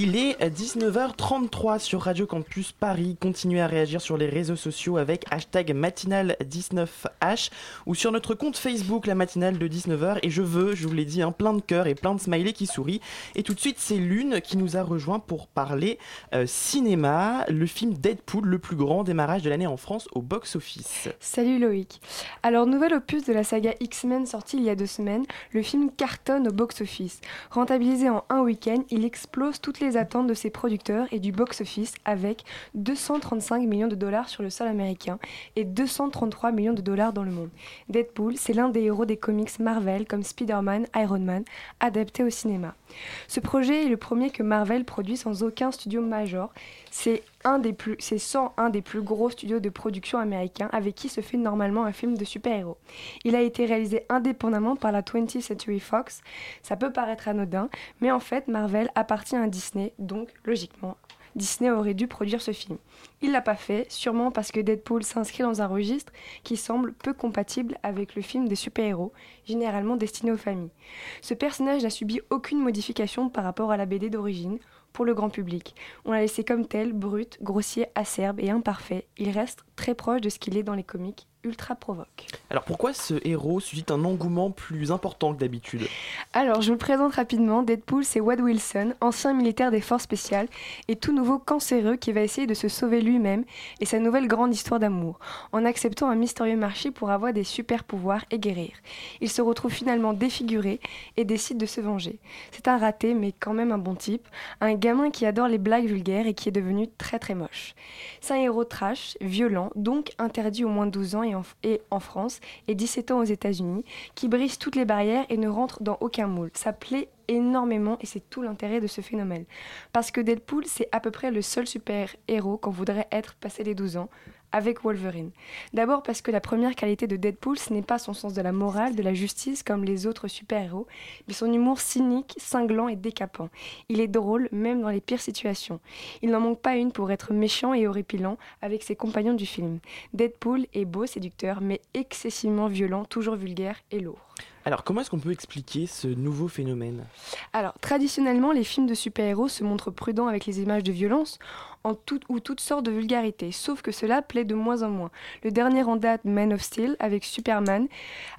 Il est 19h33 sur Radio Campus Paris. Continuez à réagir sur les réseaux sociaux avec hashtag matinale19h ou sur notre compte Facebook la matinale de 19h. Et je veux, je vous l'ai dit, un plein de cœurs et plein de smileys qui sourient. Et tout de suite, c'est Lune qui nous a rejoint pour parler euh, cinéma, le film Deadpool, le plus grand démarrage de l'année en France au box-office. Salut Loïc. Alors, nouvel opus de la saga X-Men sorti il y a deux semaines, le film cartonne au box-office. Rentabilisé en un week-end, il explose toutes les attentes de ses producteurs et du box-office avec 235 millions de dollars sur le sol américain et 233 millions de dollars dans le monde. Deadpool, c'est l'un des héros des comics Marvel comme Spider-Man, Iron Man, adapté au cinéma. Ce projet est le premier que Marvel produit sans aucun studio major. C'est c'est sans un des plus gros studios de production américains avec qui se fait normalement un film de super-héros. Il a été réalisé indépendamment par la 20th Century Fox. Ça peut paraître anodin, mais en fait, Marvel appartient à Disney, donc logiquement, Disney aurait dû produire ce film. Il l'a pas fait, sûrement parce que Deadpool s'inscrit dans un registre qui semble peu compatible avec le film des super-héros, généralement destiné aux familles. Ce personnage n'a subi aucune modification par rapport à la BD d'origine pour le grand public. On l'a laissé comme tel, brut, grossier, acerbe et imparfait. Il reste très proche de ce qu'il est dans les comics, ultra provoque. Alors pourquoi ce héros suscite un engouement plus important que d'habitude? Alors, je vous le présente rapidement. Deadpool, c'est Wade Wilson, ancien militaire des forces spéciales et tout nouveau cancéreux qui va essayer de se sauver lui-même et sa nouvelle grande histoire d'amour, en acceptant un mystérieux marché pour avoir des super pouvoirs et guérir. Il se retrouve finalement défiguré et décide de se venger. C'est un raté, mais quand même un bon type, un gamin qui adore les blagues vulgaires et qui est devenu très très moche. C'est un héros trash, violent, donc interdit au moins de 12 ans et et en France et 17 ans aux États-Unis, qui brise toutes les barrières et ne rentre dans aucun moule. Ça plaît énormément et c'est tout l'intérêt de ce phénomène. Parce que Deadpool, c'est à peu près le seul super-héros qu'on voudrait être passé les 12 ans avec Wolverine. D'abord parce que la première qualité de Deadpool, ce n'est pas son sens de la morale, de la justice comme les autres super-héros, mais son humour cynique, cinglant et décapant. Il est drôle même dans les pires situations. Il n'en manque pas une pour être méchant et horripilant avec ses compagnons du film. Deadpool est beau, séducteur, mais excessivement violent, toujours vulgaire et lourd. Alors comment est-ce qu'on peut expliquer ce nouveau phénomène? Alors, traditionnellement, les films de super-héros se montrent prudents avec les images de violence en ou toutes sortes de vulgarité, sauf que cela plaît de moins en moins. Le dernier en date, Man of Steel, avec Superman,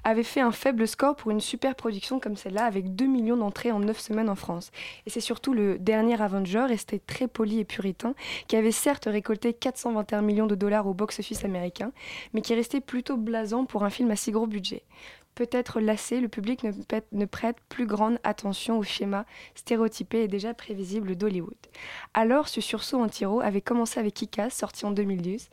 avait fait un faible score pour une super production comme celle-là, avec 2 millions d'entrées en 9 semaines en France. Et c'est surtout le dernier Avenger, resté très poli et puritain, qui avait certes récolté 421 millions de dollars au box-office américain, mais qui restait plutôt blasant pour un film à si gros budget peut-être lassé, le public ne, prête plus grande attention au schéma stéréotypé et déjà prévisible d'Hollywood. Alors, ce sursaut anti-héros avait commencé avec Kick-Ass, sorti en 2012.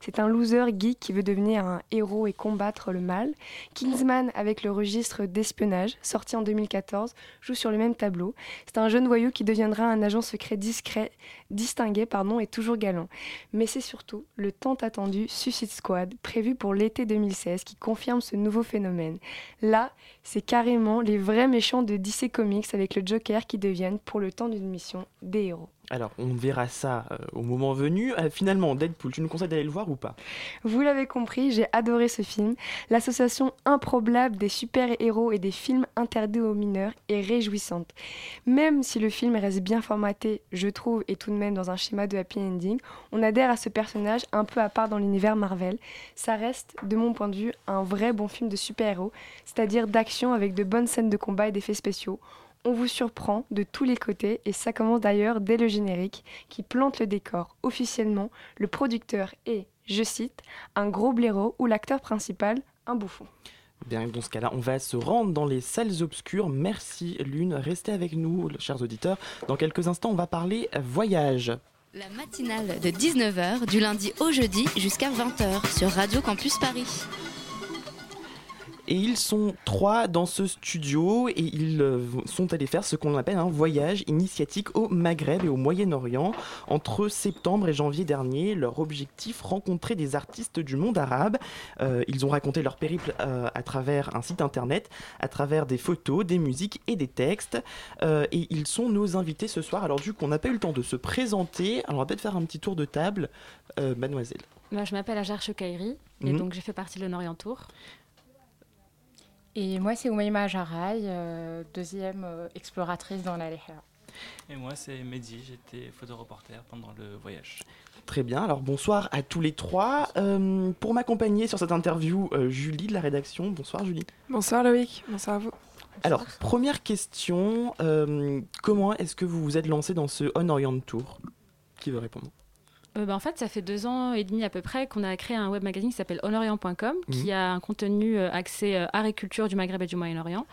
C'est un loser geek qui veut devenir un héros et combattre le mal. Kingsman, avec le registre d'espionnage, sorti en 2014, joue sur le même tableau. C'est un jeune voyou qui deviendra un agent secret discret, distingué et toujours galant. Mais c'est surtout le tant attendu Suicide Squad, prévu pour l'été 2016, qui confirme ce nouveau phénomène. Là, c'est carrément les vrais méchants de DC Comics avec le Joker qui deviennent, pour le temps d'une mission, des héros. Alors on verra ça euh, au moment venu. Euh, finalement, Deadpool, tu nous conseilles d'aller le voir ou pas? Vous l'avez compris, j'ai adoré ce film. L'association improbable des super-héros et des films interdits aux mineurs est réjouissante. Même si le film reste bien formaté, je trouve, et tout de même dans un schéma de happy ending, on adhère à ce personnage un peu à part dans l'univers Marvel. Ça reste, de mon point de vue, un vrai bon film de super-héros, c'est-à-dire d'action avec de bonnes scènes de combat et d'effets spéciaux. On vous surprend de tous les côtés et ça commence d'ailleurs dès le générique qui plante le décor. Officiellement, le producteur est, je cite, un gros blaireau ou l'acteur principal, un bouffon. Bien, dans ce cas-là, on va se rendre dans les salles obscures. Merci Lune, restez avec nous, chers auditeurs. Dans quelques instants, on va parler voyage. La matinale de 19h du lundi au jeudi jusqu'à 20h sur Radio Campus Paris. Et ils sont trois dans ce studio et ils euh, sont allés faire ce qu'on appelle un voyage initiatique au Maghreb et au Moyen-Orient. Entre septembre et janvier dernier, leur objectif, rencontrer des artistes du monde arabe. Euh, ils ont raconté leur périple euh, à travers un site internet, à travers des photos, des musiques et des textes. Euh, et ils sont nos invités ce soir. Alors du coup, on n'a pas eu le temps de se présenter. Alors on va peut-être faire un petit tour de table. Mademoiselle. Moi, je m'appelle Ajar Chokairi et Mhm. donc j'ai fait partie de l'Honorient Tour. Et moi, c'est Oumaima Jaraï, euh, deuxième euh, exploratrice dans la. Et moi, c'est Mehdi, j'étais photoreporter pendant le voyage. Très bien, alors bonsoir à tous les trois. Euh, pour m'accompagner sur cette interview, euh, Julie de la rédaction. Bonsoir Julie. Bonsoir Loïc, bonsoir à vous. Alors, première question, euh, comment est-ce que vous vous êtes lancé dans ce On Orient Tour? Qui veut répondre? Euh, bah, en fait, ça fait deux ans et demi à peu près qu'on a créé un web magazine qui s'appelle honorient.com, qui Mhm. a un contenu euh, axé euh, art et culture du Maghreb et du Moyen-Orient.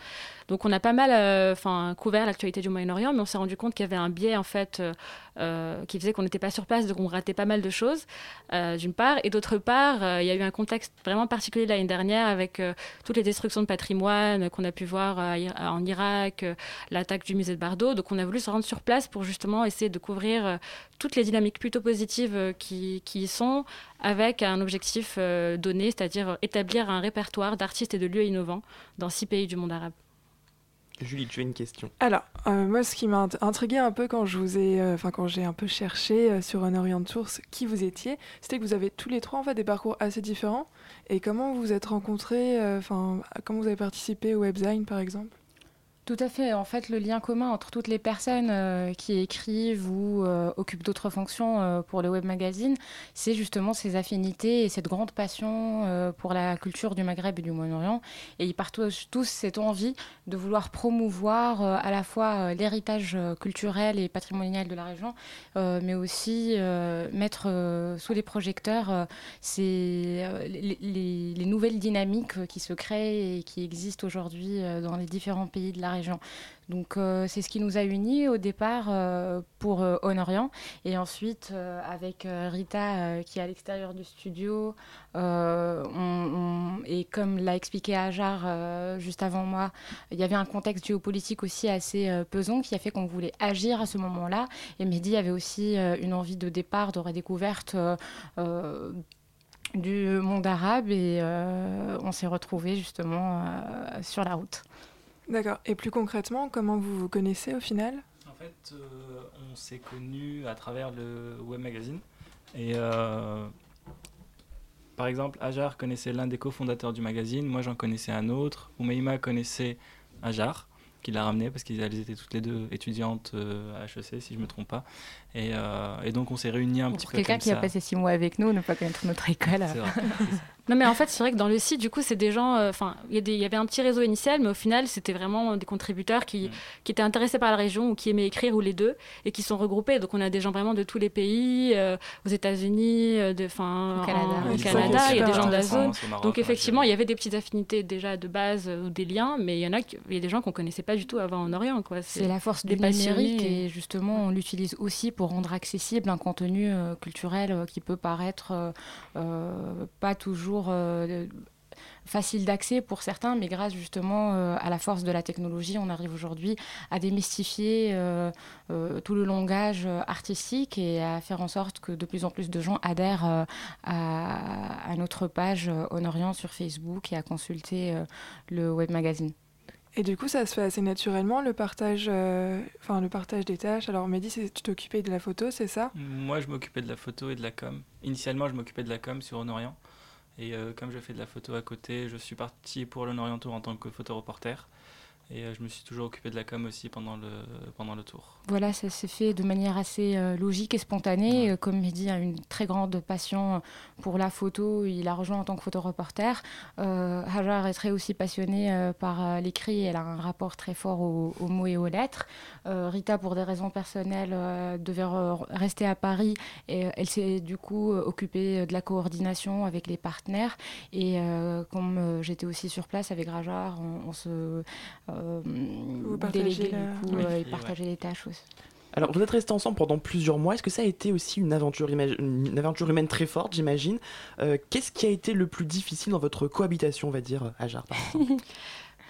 Donc, on a pas mal euh, couvert l'actualité du Moyen-Orient, mais on s'est rendu compte qu'il y avait un biais en fait euh, euh, qui faisait qu'on n'était pas sur place, donc on ratait pas mal de choses, d'une part, et d'autre part, il y a eu un contexte vraiment particulier l'année dernière avec toutes les destructions de patrimoine qu'on a pu voir en Irak, l'attaque du musée de Bardo. Donc, on a voulu se rendre sur place pour justement essayer de couvrir toutes les dynamiques plutôt positives qui, qui y sont, avec un objectif donné, c'est-à-dire établir un répertoire d'artistes et de lieux innovants dans six pays du monde arabe. Julie, tu as une question. Alors, euh, moi, ce qui m'a int- intrigué un peu quand je vous ai, euh, enfin quand j'ai un peu cherché euh, sur un Orient Tour ce- qui vous étiez, c'était que vous avez tous les trois en fait des parcours assez différents. Et comment vous vous êtes rencontrés, enfin comment vous avez participé au Webzine par exemple? Tout à fait. En fait, le lien commun entre toutes les personnes euh, qui écrivent ou euh, occupent d'autres fonctions euh, pour le web magazine, c'est justement ces affinités et cette grande passion pour la culture du Maghreb et du Moyen-Orient. Et ils partagent tous cette envie de vouloir promouvoir à la fois l'héritage culturel et patrimonial de la région, mais aussi mettre sous les projecteurs les, les- les nouvelles dynamiques qui se créent et qui existent aujourd'hui dans les différents pays de la Donc euh, c'est ce qui nous a unis au départ euh, pour euh, Honorient et ensuite euh, avec Rita qui est à l'extérieur du studio et comme l'a expliqué Ajar juste avant moi, il y avait un contexte géopolitique aussi assez pesant qui a fait qu'on voulait agir à ce moment-là. Et Mehdi avait aussi une envie de départ, de redécouverte du monde arabe. Et on s'est retrouvés justement sur la route. D'accord. Et plus concrètement, comment vous vous connaissez au final? En fait, euh, on s'est connus à travers le web magazine. Et euh, par exemple, Ajar connaissait l'un des cofondateurs du magazine, moi j'en connaissais un autre. Oumaima connaissait Ajar, qui l'a ramené parce qu'ils elles étaient toutes les deux étudiantes euh, à HEC, si je ne me trompe pas. Et, euh, et donc on s'est réunis un petit Pour peu quelqu'un comme qui ça. a passé six mois avec nous, ne pas connaître notre école. C'est vrai. [LAUGHS] Non, mais en fait, c'est vrai que dans le site, du coup, c'est des gens. euh, Enfin, il y, a des- il y avait un petit réseau initial, mais au final, c'était vraiment des contributeurs qui, qui étaient intéressés par la région ou qui aimaient écrire ou les deux et qui sont regroupés. Donc, on a des gens vraiment de tous les pays, euh, aux États-Unis, euh, enfin, Au Canada. en- au Canada. Il y a des gens de la intéressant, zone. au Maroc, Donc, en effectivement, il y avait des petites affinités déjà de base euh, ou des liens, mais il y en a, qui- il y a des gens qu'on connaissait pas du tout avant en Orient. quoi. C'est la force des du numérique passionnés. et justement on l'utilise aussi pour rendre accessible un contenu euh, culturel euh, qui peut paraître pas toujours euh, facile d'accès pour certains, mais grâce justement euh, à la force de la technologie, on arrive aujourd'hui à démystifier euh, euh, tout le langage artistique et à faire en sorte que de plus en plus de gens adhèrent euh, à, à notre page euh, Honorient sur Facebook et à consulter euh, le web magazine. Et du coup, ça se fait assez naturellement le partage, euh, enfin le partage des tâches. Alors Mehdi, tu t'occupais de la photo, c'est ça? Moi, je m'occupais de la photo et de la com. Initialement, je m'occupais de la com sur Honorient. Et euh, comme je fais de la photo à côté, je suis parti pour l'Honorient Tour en tant que photoreporter. Et euh, je me suis toujours occupé de la com aussi pendant le, pendant le tour. Voilà, ça s'est fait de manière assez euh, logique et spontanée. Euh, Comme Mehdi a une très grande passion pour la photo, il a rejoint en tant que photoreporter. Euh, Hajar est très aussi passionnée par l'écrit, elle a un rapport très fort aux, aux mots et aux lettres. Euh, Rita, pour des raisons personnelles, euh, devait re- rester à Paris et elle s'est du coup occupée de la coordination avec les partenaires. Et comme j'étais aussi sur place avec Rajar, on, on se euh, déléguait la- du coup Oui. euh, et Ouais. les tâches aussi. Alors, vous êtes restés ensemble pendant plusieurs mois. Est-ce que ça a été aussi une aventure, imag- une aventure humaine très forte, j'imagine? Euh, Qu'est-ce qui a été le plus difficile dans votre cohabitation, on va dire, par exemple? [LAUGHS]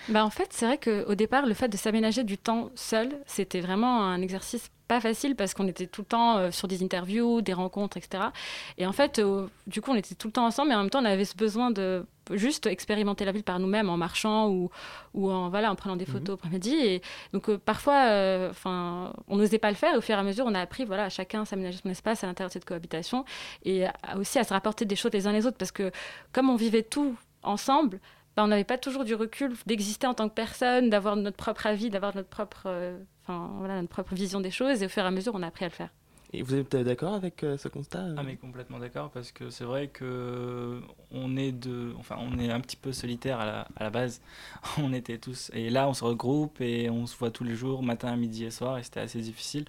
Bah en fait, c'est vrai qu'au départ, le fait de s'aménager du temps seul, c'était vraiment un exercice pas facile parce qu'on était tout le temps sur des interviews, des rencontres, etc. Et en fait, du coup, on était tout le temps ensemble, mais en même temps, on avait ce besoin de juste expérimenter la ville par nous-mêmes en marchant ou, ou en, voilà, en prenant des photos après-midi. Et donc euh, parfois, euh, on n'osait pas le faire. Et au fur et à mesure, on a appris, voilà, chacun s'aménager son espace à l'intérieur de cette cohabitation et à- aussi à se rapporter des choses les uns les autres parce que comme on vivait tout ensemble, bah, on n'avait pas toujours du recul d'exister en tant que personne, d'avoir notre propre avis, d'avoir notre propre, euh, voilà, notre propre vision des choses. Et au fur et à mesure, on a appris à le faire. Et vous êtes d'accord avec euh, ce constat euh Ah mais complètement d'accord parce que c'est vrai que on est de, enfin on est un petit peu solitaire à la, à la base. [LAUGHS] On était tous et là on se regroupe et on se voit tous les jours, matin, midi et soir et c'était assez difficile.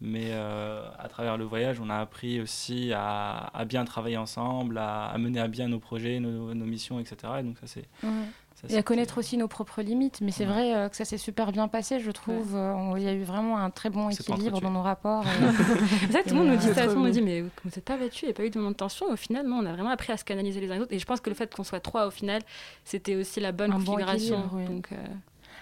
Mais euh, à travers le voyage, on a appris aussi à, à bien travailler ensemble, à, à mener à bien nos projets, nos, nos missions, etc. Et donc ça c'est. Ça, Et à connaître aussi nos propres limites. Mais c'est Ouais. vrai euh, que ça s'est super bien passé, je trouve. Euh, Il y a eu vraiment un très bon équilibre dans nos rapports. [LAUGHS] C'est ça, tout le monde nous dit ça, tout le monde nous dit, mais vous n'êtes pas battu, il n'y a pas eu de moment de tension. Au final, non, on a vraiment appris à se canaliser les uns les autres. Et je pense que le fait qu'on soit trois, au final, c'était aussi la bonne Un configuration. équilibre, oui. Donc, euh,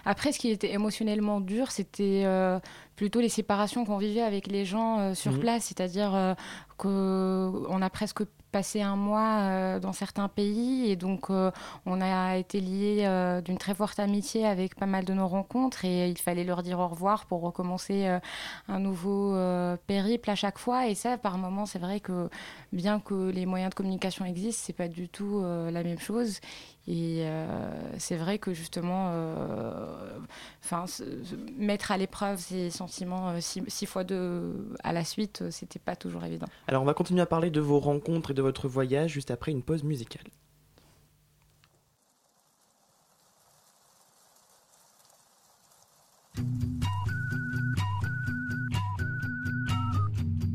Après, ce qui était émotionnellement dur, c'était euh, plutôt les séparations qu'on vivait avec les gens euh, sur Mhm. place. C'est-à-dire euh, qu'on a presque passé un mois euh, dans certains pays et donc euh, on a été liés euh, d'une très forte amitié avec pas mal de nos rencontres et il fallait leur dire au revoir pour recommencer un nouveau périple à chaque fois. Et ça, par moments, c'est vrai que bien que les moyens de communication existent, c'est pas du tout euh, la même chose. Et euh, c'est vrai que justement, euh, mettre à l'épreuve ces sentiments six, fois deux à la suite, c'était pas toujours évident. Alors on va continuer à parler de vos rencontres et de votre voyage juste après une pause musicale.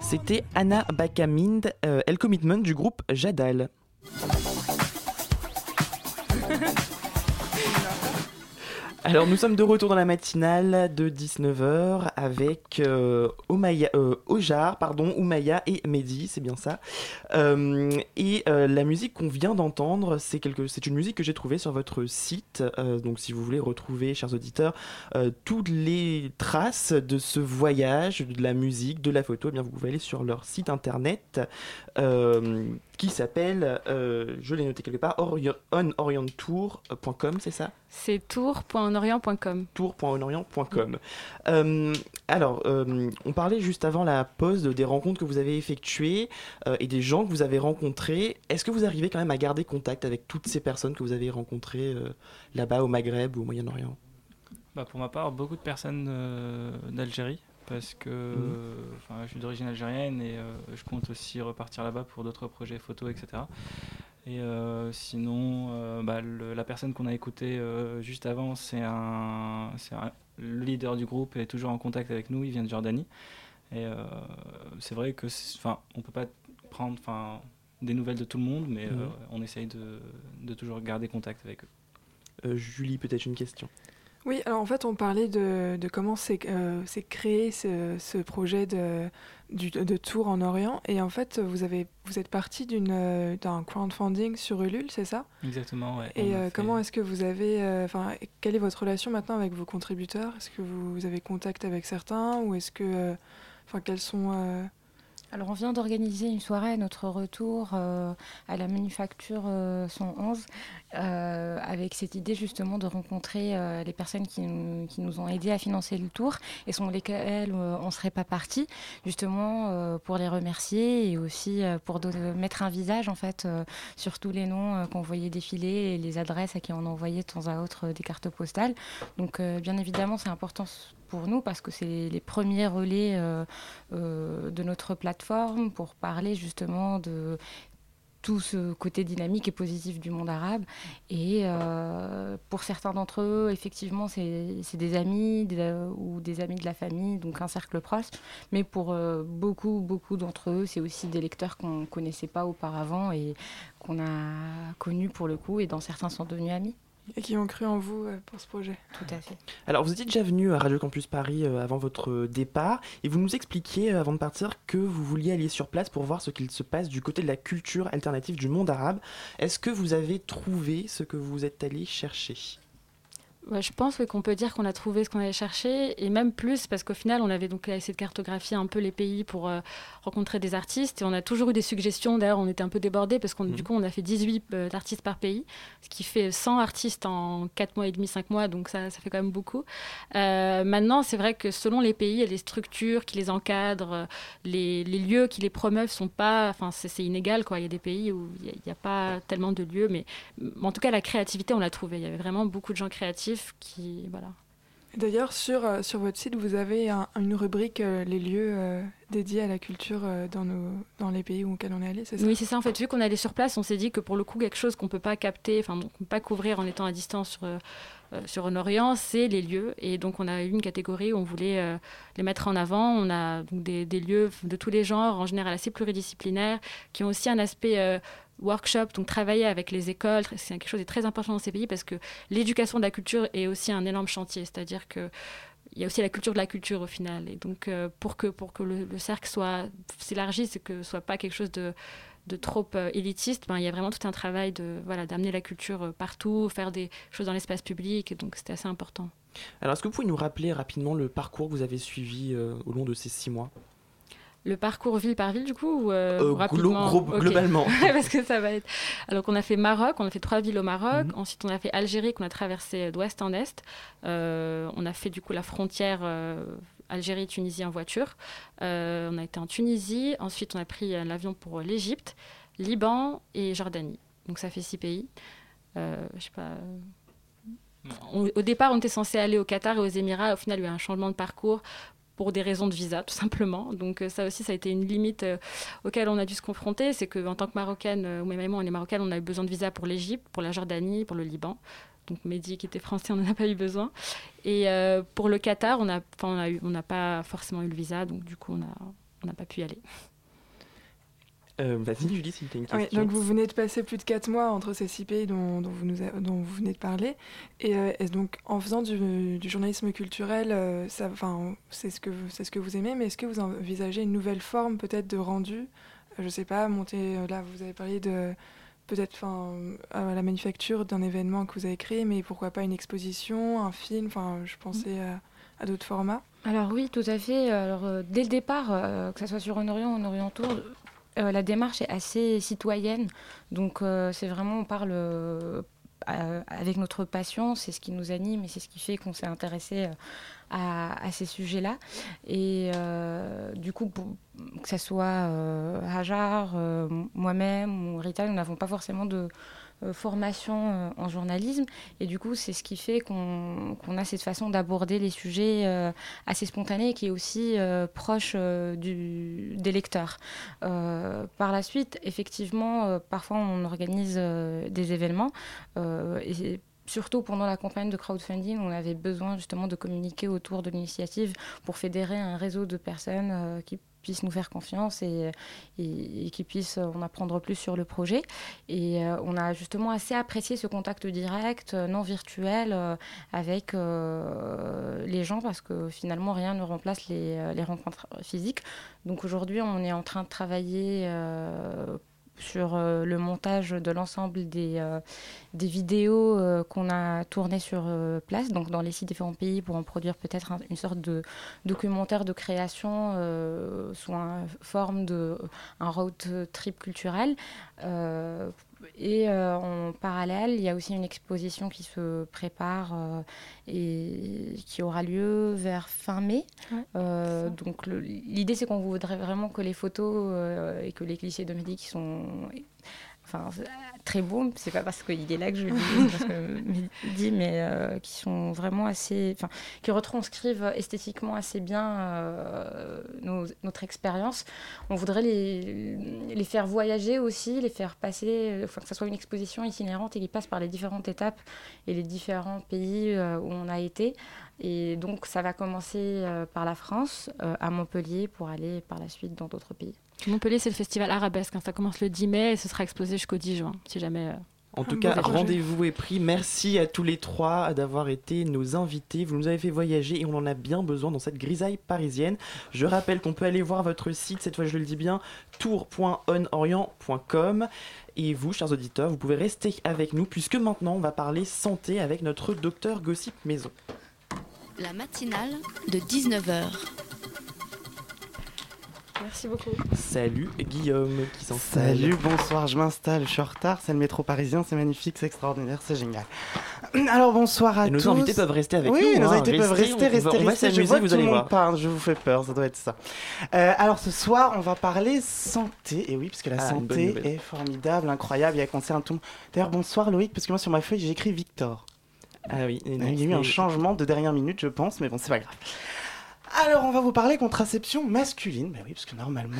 C'était Anna Bakamind, euh, El Commitment du groupe Jadal. Alors nous sommes de retour dans la matinale de 19h avec euh, euh, Ojar, pardon, Oumaya et Mehdi, c'est bien ça. Euh, et euh, la musique qu'on vient d'entendre, c'est quelque, une musique que j'ai trouvée sur votre site. Donc si vous voulez retrouver, chers auditeurs, toutes les traces de ce voyage, de la musique, de la photo, eh bien vous pouvez aller sur leur site internet qui s'appelle, euh, je l'ai noté quelque part, Orient- onorienttour.com, c'est ça? C'est tour.orient.com. tour.honorient.com. Euh, alors, euh, on parlait juste avant la pause de- des rencontres que vous avez effectuées euh, et des gens que vous avez rencontrés. Est-ce que vous arrivez quand même à garder contact avec toutes ces personnes que vous avez rencontrées euh, là-bas au Maghreb ou au Moyen-Orient? Bah, pour ma part, beaucoup de personnes euh, d'Algérie, parce que enfin, je suis d'origine algérienne et euh, je compte aussi repartir là-bas pour d'autres projets photos, etc. Et euh, sinon, euh, bah, le- la personne qu'on a écoutée euh, juste avant, c'est un, c'est un- le leader du groupe est toujours en contact avec nous, il vient de Jordanie. Et c'est vrai que, enfin, on peut pas prendre, enfin, des nouvelles de tout le monde, mais Mhm. on essaye de, de toujours garder contact avec eux. Julie, peut-être une question. Oui, alors en fait, on parlait de, de comment s'est euh, créé ce, ce projet de, du- de tour en Orient. Et en fait, vous, avez, vous êtes parti d'une, euh, d'un crowdfunding sur Ulule, c'est ça? Exactement, ouais. Et euh, fait- comment est-ce que vous avez. euh, Enfin, quelle est votre relation maintenant avec vos contributeurs? Est-ce que vous avez contact avec certains? Ou est-ce que. Enfin, quels sont. Euh, Alors, on vient d'organiser une soirée à notre retour euh, à la Manufacture euh, 111 euh, avec cette idée justement de rencontrer euh, les personnes qui nous, qui nous ont aidés à financer le tour et sans lesquelles euh, on ne serait pas parti, justement euh, pour les remercier et aussi euh, pour mettre un visage en fait euh, sur tous les noms euh, qu'on voyait défiler et les adresses à qui on envoyait de temps à autre euh, des cartes postales. Donc, euh, bien évidemment, c'est important pour nous parce que c'est les, premiers relais euh, euh, de notre plateforme pour parler justement de tout ce côté dynamique et positif du monde arabe. Et euh, pour certains d'entre eux, effectivement, c'est des amis ou des amis de la famille, donc un cercle proche. Mais pour beaucoup, beaucoup d'entre eux, c'est aussi des lecteurs qu'on ne connaissait pas auparavant et qu'on a connus pour le coup, et dans certains sont devenus amis. Et qui ont cru en vous euh, pour ce projet Tout à fait. Alors, vous étiez déjà venu à Radio Campus Paris euh, avant votre départ et vous nous expliquiez euh, avant de partir que vous vouliez aller sur place pour voir ce qu'il se passe du côté de la culture alternative du monde arabe. Est-ce que vous avez trouvé ce que vous êtes allé chercher? Ouais, je pense oui, qu'on peut dire qu'on a trouvé ce qu'on allait chercher, et même plus, parce qu'au final, on avait donc essayé de cartographier un peu les pays pour euh, rencontrer des artistes, et on a toujours eu des suggestions. D'ailleurs, on était un peu débordés, parce qu'on du coup, on a fait 18 euh, artistes par pays, ce qui fait 100 artistes en 4 mois et demi, 5 mois, donc ça, ça fait quand même beaucoup. Euh, maintenant, c'est vrai que selon les pays, il y a des structures qui les encadrent, euh, les, les lieux qui les promeuvent sont pas. Enfin, c'est inégal, quoi. Il y a des pays où il n'y a, pas tellement de lieux, mais en tout cas, la créativité, on l'a trouvée. Il y avait vraiment beaucoup de gens créatifs qui. Voilà. D'ailleurs, sur, euh, sur votre site, vous avez un- une rubrique euh, les lieux euh, dédiés à la culture euh, dans, nos, dans les pays auxquels on est allé, c'est ça? Oui, c'est ça. En fait, vu qu'on allait sur place, on s'est dit que pour le coup, quelque chose qu'on peut pas capter, enfin, qu'on peut pas couvrir en étant à distance sur, sur un Orient, c'est les lieux. Et donc, on a eu une catégorie où on voulait les mettre en avant. On a donc des, des lieux de tous les genres, en général assez pluridisciplinaires, qui ont aussi un aspect euh, workshop, donc travailler avec les écoles. C'est quelque chose de très important dans ces pays parce que l'éducation de la culture est aussi un énorme chantier. C'est-à-dire que il y a aussi la culture de la culture au final. Et donc, euh, pour que, pour que le, le cercle soit s'élargisse et que ce soit pas quelque chose de, de trop euh, élitiste, ben, il y a vraiment tout un travail de voilà d'amener la culture euh, partout, faire des choses dans l'espace public. Et donc, c'était assez important. Alors, est-ce que vous pouvez nous rappeler rapidement le parcours que vous avez suivi au long de ces six mois? Le parcours ville par ville, du coup, ou euh, Euh, rapidement glo- globalement. [LAUGHS] Parce que ça va être. Alors, on a fait Maroc, on a fait trois villes au Maroc. Mhm. Ensuite, on a fait Algérie, qu'on a traversé d'ouest en est. Euh, on a fait, du coup, la frontière euh, Algérie-Tunisie en voiture. Euh, on a été en Tunisie. Ensuite, on a pris euh, l'avion pour euh, l'Égypte, Liban et Jordanie. Donc, ça fait six pays. Euh, je sais pas. On- au départ, on était censé aller au Qatar et aux Émirats. Au final, il y a eu un changement de parcours pour des raisons de visa, tout simplement. Donc euh, ça aussi, ça a été une limite euh, auquel on a dû se confronter. C'est qu'en tant que Marocaine, euh, ou même on est Marocaine, on a eu besoin de visa pour l'Égypte, pour la Jordanie, pour le Liban. Donc Mehdi, qui était français, on n'en a pas eu besoin. Et euh, pour le Qatar, on n'a on pas forcément eu le visa, donc du coup, on n'a on pas pu y aller. Euh, Vas-y, Julie, si tu as une Oui, question. donc vous venez de passer plus de 4 mois entre ces six pays dont, dont vous, nous a- dont vous venez de parler. Et, euh, donc, en faisant du, du journalisme culturel, euh, c'est ce, que vous- c'est ce que vous aimez, mais est-ce que vous envisagez une nouvelle forme peut-être de rendu? Je sais pas, monter, là, vous avez parlé de peut-être enfin, à la manufacture d'un événement que vous avez créé, mais pourquoi pas une exposition, un film Enfin, je pensais à, à d'autres formats. Alors oui, tout à fait. Alors euh, dès le départ, euh, que ce soit sur un Orient ou un Orient Tour, euh, la démarche est assez citoyenne. Donc euh, c'est vraiment, on parle euh, avec notre passion, c'est ce qui nous anime et c'est ce qui fait qu'on s'est intéressé à, ces sujets-là. Et du coup, que ce soit Hajar, moi-même ou Rita, nous n'avons pas forcément de formation euh, en journalisme. Et du coup, c'est ce qui fait qu'on a cette façon d'aborder les sujets euh, assez spontanés et qui est aussi euh, proche euh, du, des lecteurs. Euh, par la suite, effectivement, euh, parfois on organise euh, des événements. euh, et Surtout pendant la campagne de crowdfunding, on avait besoin justement de communiquer autour de l'initiative pour fédérer un réseau de personnes euh, qui puissent nous faire confiance et, et- et qui puissent en apprendre plus sur le projet. Et euh, on a justement assez apprécié ce contact direct, euh, non virtuel, euh, avec les gens parce que finalement rien ne remplace les, les rencontres physiques. Donc aujourd'hui, on est en train de travailler sur euh, le montage de l'ensemble des, euh, des vidéos euh, qu'on a tournées sur place, donc dans les six différents pays, pour en produire peut-être un- une sorte de documentaire de création sous une forme de un road trip culturel. Et euh, en parallèle, il y a aussi une exposition qui se prépare euh, et qui aura lieu vers fin mai. Ouais, Euh, donc l'idée, c'est qu'on voudrait vraiment que les photos et que les clichés de Mehdi qui sont enfin, très beaux, c'est pas parce qu'il est là que je le dis, [LAUGHS] mais euh, qui sont vraiment assez, enfin, qui retranscrivent esthétiquement assez bien euh, nos- notre expérience. On voudrait les, les faire voyager aussi, les faire passer, enfin, que ce soit une exposition itinérante et qui passe par les différentes étapes et les différents pays euh, où on a été. Et donc, ça va commencer euh, par la France, euh, à Montpellier, pour aller par la suite dans d'autres pays. Montpellier, c'est le festival arabesque. hein. Ça commence le 10 mai et ce sera exposé jusqu'au 10 juin, si jamais. euh, En tout cas, rendez-vous est pris. Merci à tous les trois d'avoir été nos invités. Vous nous avez fait voyager et on en a bien besoin dans cette grisaille parisienne. Je rappelle qu'on peut aller voir votre site, cette fois je le dis bien, tour.onorient.com. Et vous, chers auditeurs, vous pouvez rester avec nous puisque maintenant on va parler santé avec notre docteur Gossip Maison. La matinale de 19h. Merci beaucoup. Salut Guillaume qui s'en Salut, bonsoir, je m'installe, je suis en retard, c'est le métro parisien, c'est magnifique, c'est extraordinaire, c'est génial. [CLEARS THROAT] Alors bonsoir à Et nos tous. invités peuvent rester avec oui, nous, nos hein. invités peuvent Restez, rester, on va- rester, on va rester. Je s'amuser, vois vous tout allez le monde voir. parle, je vous fais peur, ça doit être ça. Euh, alors ce soir, on va parler santé, et oui, parce que la Ah, santé est formidable, incroyable, il y a concerne tout. D'ailleurs, bonsoir Loïc, parce que moi sur ma feuille j'ai écrit Victor. Ah oui, Il y a eu un changement de dernière minute, je pense, mais bon, c'est pas grave. Alors, on va vous parler contraception masculine. Bah oui, parce que normalement,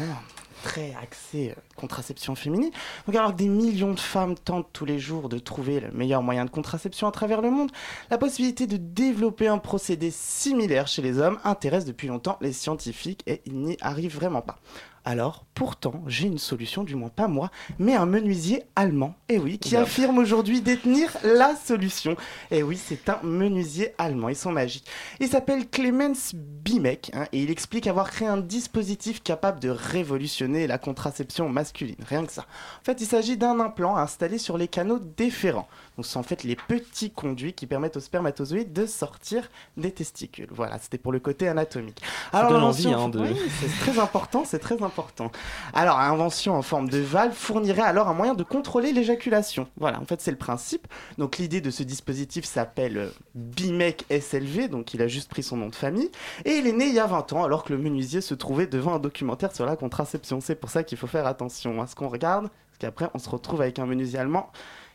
très axé euh, contraception féminine. Donc, alors que des millions de femmes tentent tous les jours de trouver le meilleur moyen de contraception à travers le monde, la possibilité de développer un procédé similaire chez les hommes intéresse depuis longtemps les scientifiques et ils n'y arrivent vraiment pas. Alors, pourtant, j'ai une solution, du moins pas moi, mais un menuisier allemand, et oui, qui affirme aujourd'hui détenir la solution. Et oui, c'est un menuisier allemand, ils sont magiques. Il s'appelle Clemens Bimek, hein, et il explique avoir créé un dispositif capable de révolutionner la contraception masculine, rien que ça. En fait, il s'agit d'un implant installé sur les canaux déférents. Donc, ce sont en fait les petits conduits qui permettent aux spermatozoïdes de sortir des testicules. Voilà, c'était pour le côté anatomique. Ça donne envie, hein, de- Oui, c'est très important, c'est très important. Alors, l'invention en forme de valve fournirait alors un moyen de contrôler l'éjaculation. Voilà, en fait, c'est le principe. Donc, l'idée de ce dispositif s'appelle euh, Bimec SLV, donc il a juste pris son nom de famille. Et il est né il y a 20 ans, alors que le menuisier se trouvait devant un documentaire sur la contraception. C'est pour ça qu'il faut faire attention à ce qu'on regarde, parce qu'après, on se retrouve avec un menuisier allemand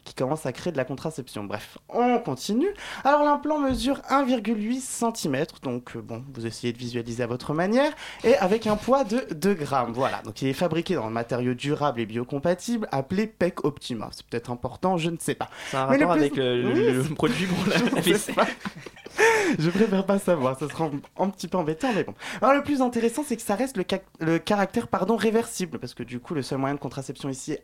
qui commence à créer de la contraception. Bref, on continue. Alors l'implant mesure 1,8 cm, donc euh, bon, vous essayez de visualiser à votre manière, et avec un poids de 2 grammes. Voilà, donc il est fabriqué dans un matériau durable et biocompatible appelé PEC Optima. C'est peut-être important, je ne sais pas. Ça a un Mais le rapport plus- avec le, le- Oui, le c'est- produit pour la [LAUGHS] je vaisselle. préfère pas savoir, ça sera un, un petit peu embêtant, mais bon. Alors le plus intéressant, c'est que ça reste le, ca- le caractère pardon, réversible, parce que du coup, le seul moyen de contraception ici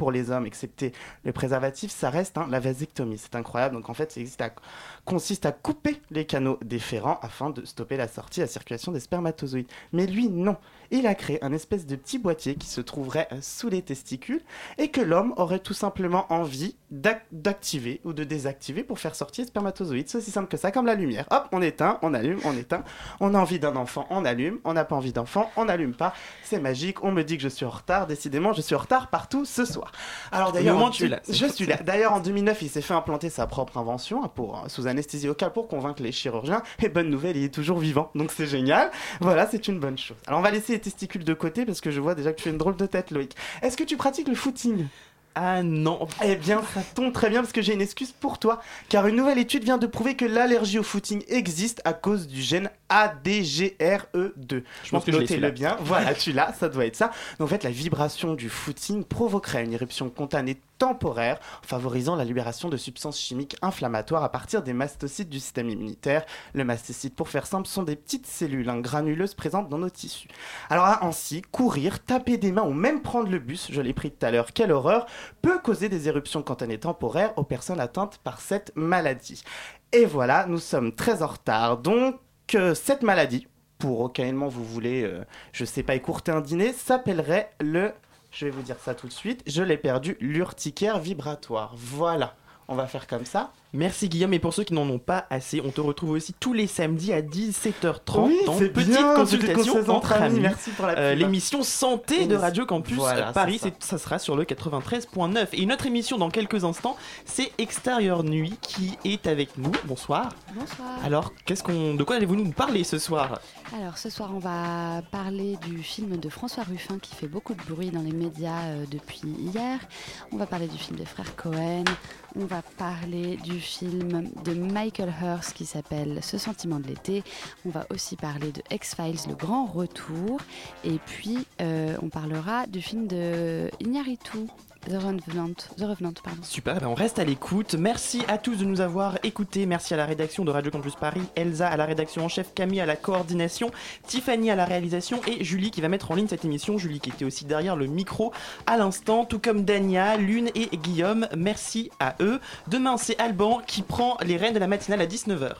pour les hommes, excepté le préservatif, ça reste hein, la vasectomie. C'est incroyable. Donc en fait, ça existe à- consiste à couper les canaux déférents afin de stopper la sortie, la circulation des spermatozoïdes. Mais lui, non. Il a créé un espèce de petit boîtier qui se trouverait euh, sous les testicules et que l'homme aurait tout simplement envie d'ac- d'activer ou de désactiver pour faire sortir les spermatozoïdes. C'est aussi simple que ça, comme la lumière. Hop, on éteint, on allume, on éteint. On a envie d'un enfant, on allume. On n'a pas envie d'enfant, on n'allume pas. C'est magique. On me dit que je suis en retard. Décidément, je suis en retard partout ce soir. Alors d'ailleurs, je suis là. D'ailleurs, en 2009, il s'est fait implanter sa propre invention hein, pour, euh, sous anesthésie locale pour convaincre les chirurgiens. Et bonne nouvelle, il est toujours vivant. Donc c'est génial. Voilà, c'est une bonne chose. Alors on va laisser les testicules de côté parce que je vois déjà que tu fais une drôle de tête, Loïc. Est-ce que tu pratiques le footing? Ah non. Eh bien, ça tombe très bien parce que j'ai une excuse pour toi. Car une nouvelle étude vient de prouver que l'allergie au footing existe à cause du gène ADGRE2. Je pense que Notez-le bien. Voilà, tu l'as, ça doit être ça. Donc, en fait, la vibration du footing provoquerait une éruption cutanée temporaire, favorisant la libération de substances chimiques inflammatoires à partir des mastocytes du système immunitaire. Le mastocyte, pour faire simple, sont des petites cellules hein, granuleuses présentes dans nos tissus. Alors ainsi, courir, taper des mains ou même prendre le bus, je l'ai pris tout à l'heure, quelle horreur, peut causer des éruptions cutanées temporaires aux personnes atteintes par cette maladie. Et voilà, nous sommes très en retard. Donc, euh, cette maladie, pour aucunement vous voulez, euh, je sais pas, écourter un dîner, s'appellerait le... Je vais vous dire ça tout de suite. Je l'ai perdu, l'urticaire vibratoire. Voilà. On va faire comme ça. Merci Guillaume, et pour ceux qui n'en ont pas assez, on te retrouve aussi tous les samedis à 17h30 Oui, dans c'est Petite bien, Consultation entre entre amis, amis. merci pour la Euh. L'émission Santé de Radio Campus Voilà, Paris, ça. sera sur le 93.9. Et une autre émission dans quelques instants, c'est Extérieur Nuit qui est avec nous. Bonsoir. Bonsoir. Alors, qu'est-ce qu'on, de quoi allez-vous nous parler ce soir? Alors ce soir, on va parler du film de François Ruffin qui fait beaucoup de bruit dans les médias euh, depuis hier. On va parler du film des frères Cohen. On va parler du film de Michael Hurst qui s'appelle Ce sentiment de l'été. On va aussi parler de X-Files, le grand retour. Et puis, euh, on parlera du film de Iñárritu, The Revenant. The Revenant pardon. Super, eh ben on reste à l'écoute. Merci à tous de nous avoir écoutés. Merci à la rédaction de Radio Campus Paris, Elsa à la rédaction en chef, Camille à la coordination, Tiffany à la réalisation et Julie qui va mettre en ligne cette émission. Julie qui était aussi derrière le micro à l'instant, tout comme Dania, Lune et Guillaume. Merci à eux. Demain, c'est Alban qui prend les rênes de la matinale à 19h.